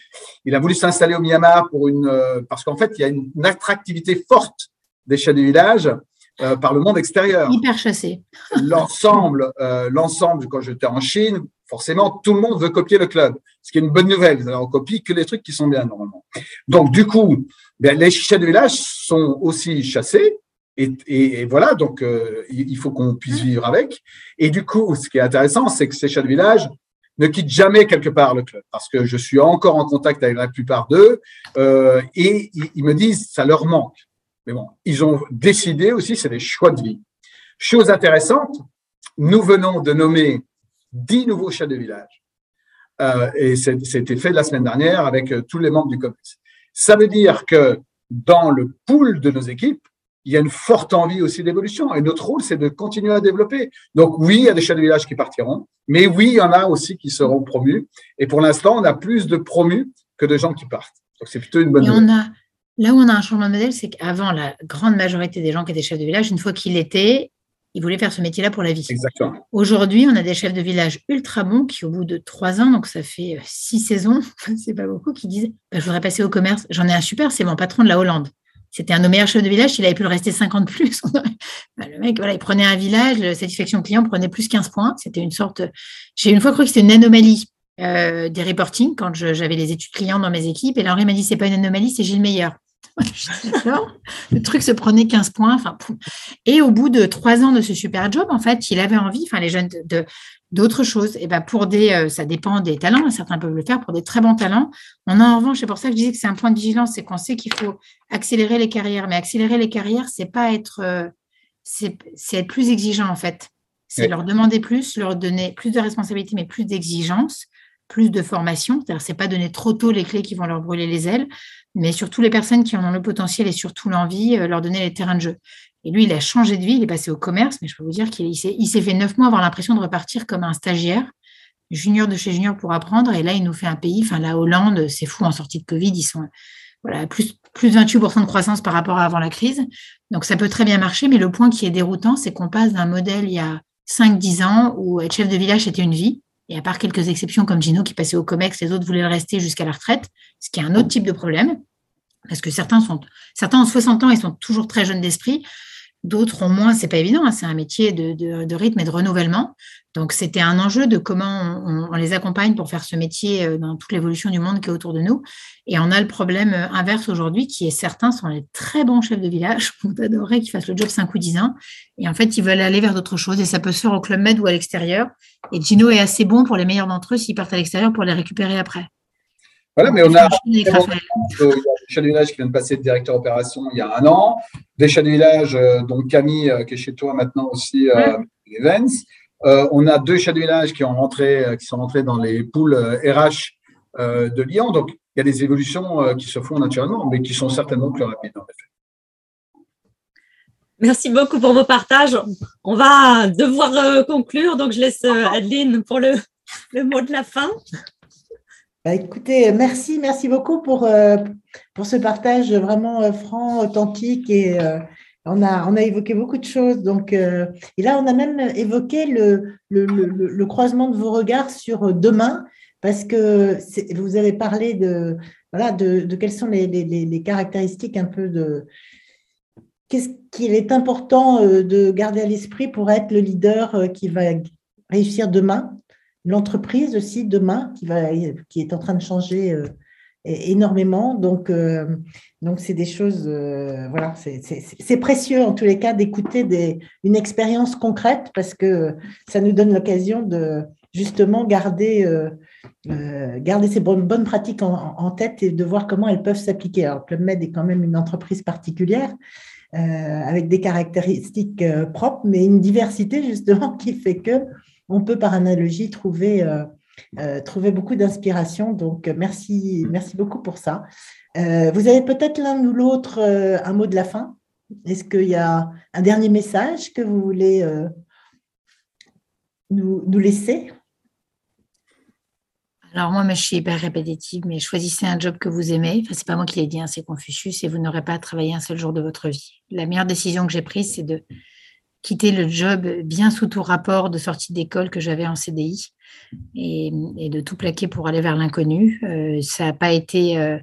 Il a voulu s'installer au Myanmar pour une, parce qu'en fait, il y a une, attractivité forte des chefs de village par le monde extérieur. Hyper chassé. L'ensemble, l'ensemble, quand j'étais en Chine, forcément, tout le monde veut copier le club, ce qui est une bonne nouvelle. On copie que les trucs qui sont bien normalement. Donc, du coup, ben, les chats de village sont aussi chassés. Et, voilà, donc euh, il faut qu'on puisse vivre avec. Et du coup, ce qui est intéressant, c'est que ces chats de village ne quittent jamais quelque part le club, parce que je suis encore en contact avec la plupart d'eux, euh, et ils, ils me disent ça leur manque. Mais bon, ils ont décidé aussi, c'est des choix de vie. Chose intéressante, nous venons de nommer 10 nouveaux chefs de village. Euh, et c'était fait la semaine dernière avec euh, tous les membres du COMEX. Ça veut dire que dans le pool de nos équipes, il y a une forte envie aussi d'évolution. Et notre rôle, c'est de continuer à développer. Donc oui, il y a des chefs de village qui partiront, mais oui, il y en a aussi qui seront promus. Et pour l'instant, on a plus de promus que de gens qui partent. Donc c'est plutôt une bonne chose. Là où on a un changement de modèle, c'est qu'avant, la grande majorité des gens qui étaient chefs de village, une fois qu'ils l'étaient, ils voulaient faire ce métier-là pour la vie. Exactement. Aujourd'hui, on a des chefs de village ultra bons qui, au bout de trois ans, donc ça fait euh, six saisons, c'est pas beaucoup, qui disent bah, Je voudrais passer au commerce. J'en ai un super, c'est mon patron de la Hollande. C'était un de nos meilleurs chefs de village, il avait pu le rester 50 plus. Bah, le mec, voilà, il prenait un village, la satisfaction client prenait plus 15 points. C'était une sorte. J'ai une fois cru que c'était une anomalie euh, des reporting quand j'avais les études clients dans mes équipes. Et là, il m'a dit c'est pas une anomalie, c'est Gilles Meilleur le truc se prenait 15 points. Enfin, et au bout de trois ans de ce super job, en fait, il avait envie, enfin, les jeunes, de, d'autres choses. Et ben pour des, euh, ça dépend des talents. Certains peuvent le faire pour des très bons talents. On a en revanche, c'est pour ça que je disais que c'est un point de vigilance, c'est qu'on sait qu'il faut accélérer les carrières. Mais accélérer les carrières, c'est pas être, euh, c'est, être plus exigeant en fait. C'est leur demander plus, leur donner plus de responsabilités, mais plus d'exigences plus de formation. C'est-à-dire, c'est pas donner trop tôt les clés qui vont leur brûler les ailes, mais surtout les personnes qui en ont le potentiel et surtout l'envie, euh, leur donner les terrains de jeu. Et lui, il a changé de vie, il est passé au commerce, mais je peux vous dire qu'il s'est, fait neuf mois avoir l'impression de repartir comme un stagiaire, junior de chez junior pour apprendre. Et là, il nous fait un pays, enfin, la Hollande, c'est fou, en sortie de Covid, ils sont voilà, plus, plus 28% de croissance par rapport à avant la crise. Donc, ça peut très bien marcher, mais le point qui est déroutant, c'est qu'on passe d'un modèle il y a 5-10 ans où être chef de village, c'était une vie. Et à part quelques exceptions comme Gino qui passait au COMEX, les autres voulaient le rester jusqu'à la retraite, ce qui est un autre type de problème, parce que certains, sont, certains ont 60 ans et sont toujours très jeunes d'esprit. D'autres ont moins, c'est pas évident, hein, c'est un métier de, rythme et de renouvellement. Donc c'était un enjeu de comment on, les accompagne pour faire ce métier euh, dans toute l'évolution du monde qui est autour de nous. Et on a le problème euh, inverse aujourd'hui, qui est certains sont les très bons chefs de village, on adorerait qu'ils fassent le job 5 ou 10 ans. Et en fait, ils veulent aller vers d'autres choses. Et ça peut se faire au Club Med ou à l'extérieur. Et Gino est assez bon pour les meilleurs d'entre eux s'ils partent à l'extérieur pour les récupérer après. Voilà, mais on a, des chefs de village qui viennent de passer de directeur opération il y a un an, de village, euh, dont Camille, euh, qui est chez toi maintenant aussi, euh, Events. on a deux chefs de village qui, ont rentré, qui sont rentrés dans les poules RH de Lyon. Donc, il y a des évolutions qui se font naturellement, mais qui sont certainement plus rapides, en effet. Merci beaucoup pour vos partages. On va devoir conclure, donc je laisse Adeline pour le, le mot de la fin. Bah, écoutez, merci, merci beaucoup pour, euh, pour ce partage vraiment euh, franc, authentique et euh, on, a, on a évoqué beaucoup de choses. Donc, et là, on a même évoqué le, le, le, croisement de vos regards sur demain parce que vous avez parlé de, voilà, de, de quelles sont les, les, les, caractéristiques un peu de qu'est-ce qu'il est important de garder à l'esprit pour être le leader qui va réussir demain l'entreprise aussi demain qui, va, qui est en train de changer euh, énormément. Donc, euh, donc c'est des choses, euh, voilà, c'est précieux en tous les cas d'écouter une expérience concrète parce que ça nous donne l'occasion de justement garder, garder ces bonnes, bonnes pratiques en, tête et de voir comment elles peuvent s'appliquer. Alors, Club Med est quand même une entreprise particulière. avec des caractéristiques propres, mais une diversité justement qui fait que on peut par analogie trouver, euh, euh, trouver beaucoup d'inspiration. Donc, merci, merci beaucoup pour ça. Euh, vous avez peut-être l'un ou l'autre un mot de la fin? Est-ce qu'il y a un dernier message que vous voulez nous, laisser? Alors moi, je suis hyper répétitive, mais choisissez un job que vous aimez. Enfin, c'est pas moi qui l'ai dit, hein, c'est Confucius, et vous n'aurez pas à travailler un seul jour de votre vie. La meilleure décision que j'ai prise, c'est de quitter le job bien sous tout rapport de sortie d'école que j'avais en CDI et, de tout plaquer pour aller vers l'inconnu. Euh, ça n'a pas été euh,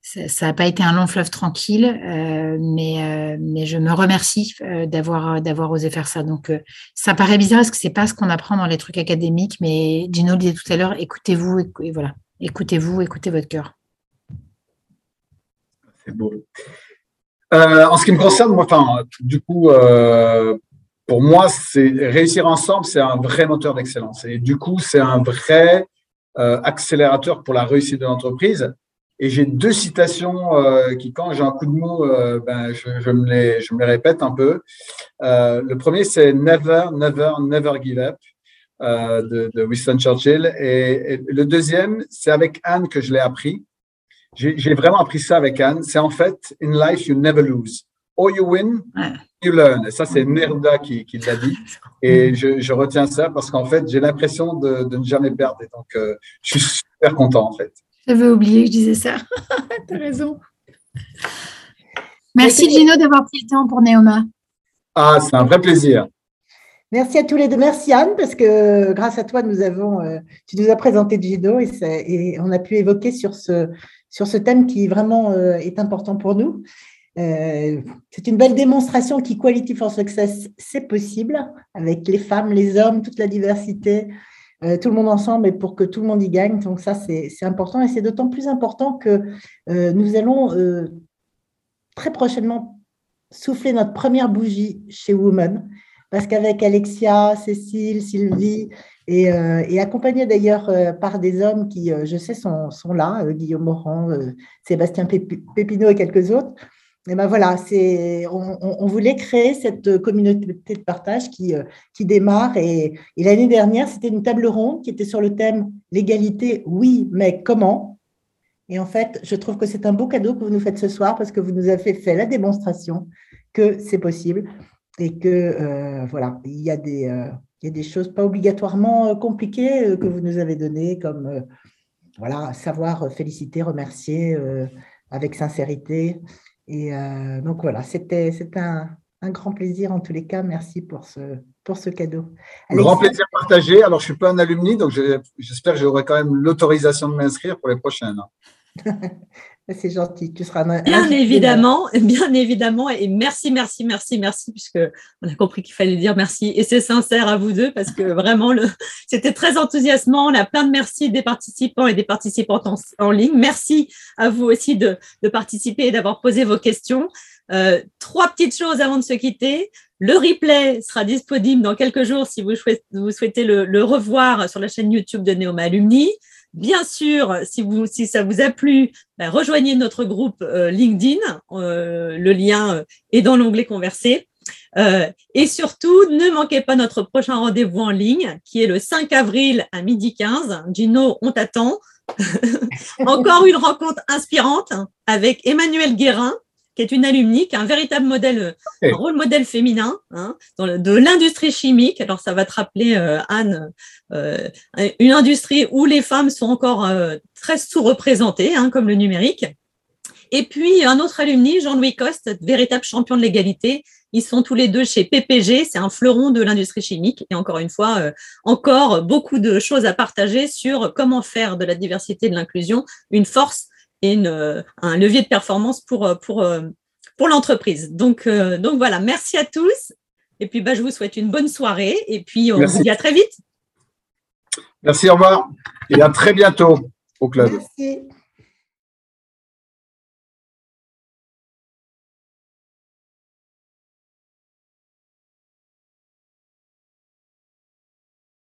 ça, pas été un long fleuve tranquille, euh, mais, mais je me remercie d'avoir d'avoir osé faire ça. Donc ça paraît bizarre parce que c'est pas ce qu'on apprend dans les trucs académiques, mais Gino le disait tout à l'heure, écoutez-vous et voilà, écoutez-vous, écoutez votre cœur. C'est beau. Euh, en ce qui me concerne, enfin, du coup, euh, pour moi, c'est réussir ensemble, c'est un vrai moteur d'excellence. Et du coup, c'est un vrai euh, accélérateur pour la réussite de l'entreprise. Et j'ai deux citations qui, quand j'ai un coup de mot, ben, je, me les, je me répète un peu. le premier, c'est Never, never, never give up de, Winston Churchill. et le deuxième, c'est avec Anne que je l'ai appris. J'ai vraiment appris ça avec Anne. C'est en fait, in life, you never lose. Or you win, you learn. Et ça, c'est Nerda qui, qui l'a dit. Et je, je, retiens ça parce qu'en fait, j'ai l'impression de, de, ne jamais perdre. Et donc, euh, je suis super content, en fait. J'avais oublié que je disais ça. tu as raison. Merci, Gino, d'avoir pris le temps pour Neoma. Ah, c'est un vrai plaisir. Merci à tous les deux. Merci Anne, parce que grâce à toi, nous avons, euh, tu nous as présenté Gino et, et, on a pu évoquer sur ce, sur ce thème qui vraiment euh, est important pour nous. Euh, c'est une belle démonstration qu'Equality for Success, c'est possible avec les femmes, les hommes, toute la diversité, euh, tout le monde ensemble et pour que tout le monde y gagne. Donc ça, c'est important et c'est d'autant plus important que nous allons très prochainement souffler notre première bougie chez Women parce qu'avec Alexia, Cécile, Sylvie, et, euh, accompagné d'ailleurs euh, par des hommes qui, euh, je sais, sont, là, Guillaume Morand, Sébastien Pépineau et quelques autres. Et ben voilà, c'est, on, voulait créer cette communauté de partage qui, démarre. Et, et l'année dernière, c'était une table ronde qui était sur le thème l'égalité, oui, mais comment? Et en fait, je trouve que c'est un beau cadeau que vous nous faites ce soir parce que vous nous avez fait la démonstration que c'est possible et que voilà, il y a des il y a des choses pas obligatoirement euh, compliquées euh, que vous nous avez données, comme euh, voilà, savoir féliciter, remercier avec sincérité. Et donc voilà, c'était un, un, grand plaisir en tous les cas. Merci pour ce, pour ce cadeau. Un grand plaisir partagé. Alors, je ne suis pas un alumni, donc j'espère que j'aurai quand même l'autorisation de m'inscrire pour les prochaines. C'est gentil, tu seras Bien évidemment, bien évidemment, et merci, merci, merci, merci, puisque on a compris qu'il fallait dire merci, et c'est sincère à vous deux, parce que vraiment, le, c'était très enthousiasmant. On a plein de merci des participants et des participantes en, ligne. Merci à vous aussi de, de participer et d'avoir posé vos questions. Euh, trois petites choses avant de se quitter. Le replay sera disponible dans quelques jours si vous souhaitez, vous souhaitez le, le, revoir sur la chaîne YouTube de Neoma Alumni. Bien sûr, si, vous, si ça vous a plu, ben, rejoignez notre groupe euh, LinkedIn. Euh, le lien euh, est dans l'onglet Converser. et surtout, ne manquez pas notre prochain rendez-vous en ligne, qui est le 5 avril à midi 15. Gino, on t'attend. Encore une rencontre inspirante avec Emmanuel Guérin, qui est une alumni, qui est un véritable modèle, un rôle modèle féminin hein, dans de l'industrie chimique. Alors, ça va te rappeler, euh, Anne, euh, une industrie où les femmes sont encore euh, très sous-représentées, hein, comme le numérique. Et puis, un autre alumni, Jean-Louis Coste, véritable champion de l'égalité. Ils sont tous les deux chez PPG, c'est un fleuron de l'industrie chimique. Et encore une fois, encore beaucoup de choses à partager sur comment faire de la diversité et de l'inclusion une force un levier de performance pour, euh, pour, euh, pour l'entreprise. Donc, euh, donc voilà, merci à tous. Et puis, bah, je vous souhaite une bonne soirée. Et puis, on vous dit à très vite. Merci, au revoir. Et à très bientôt au club. Merci.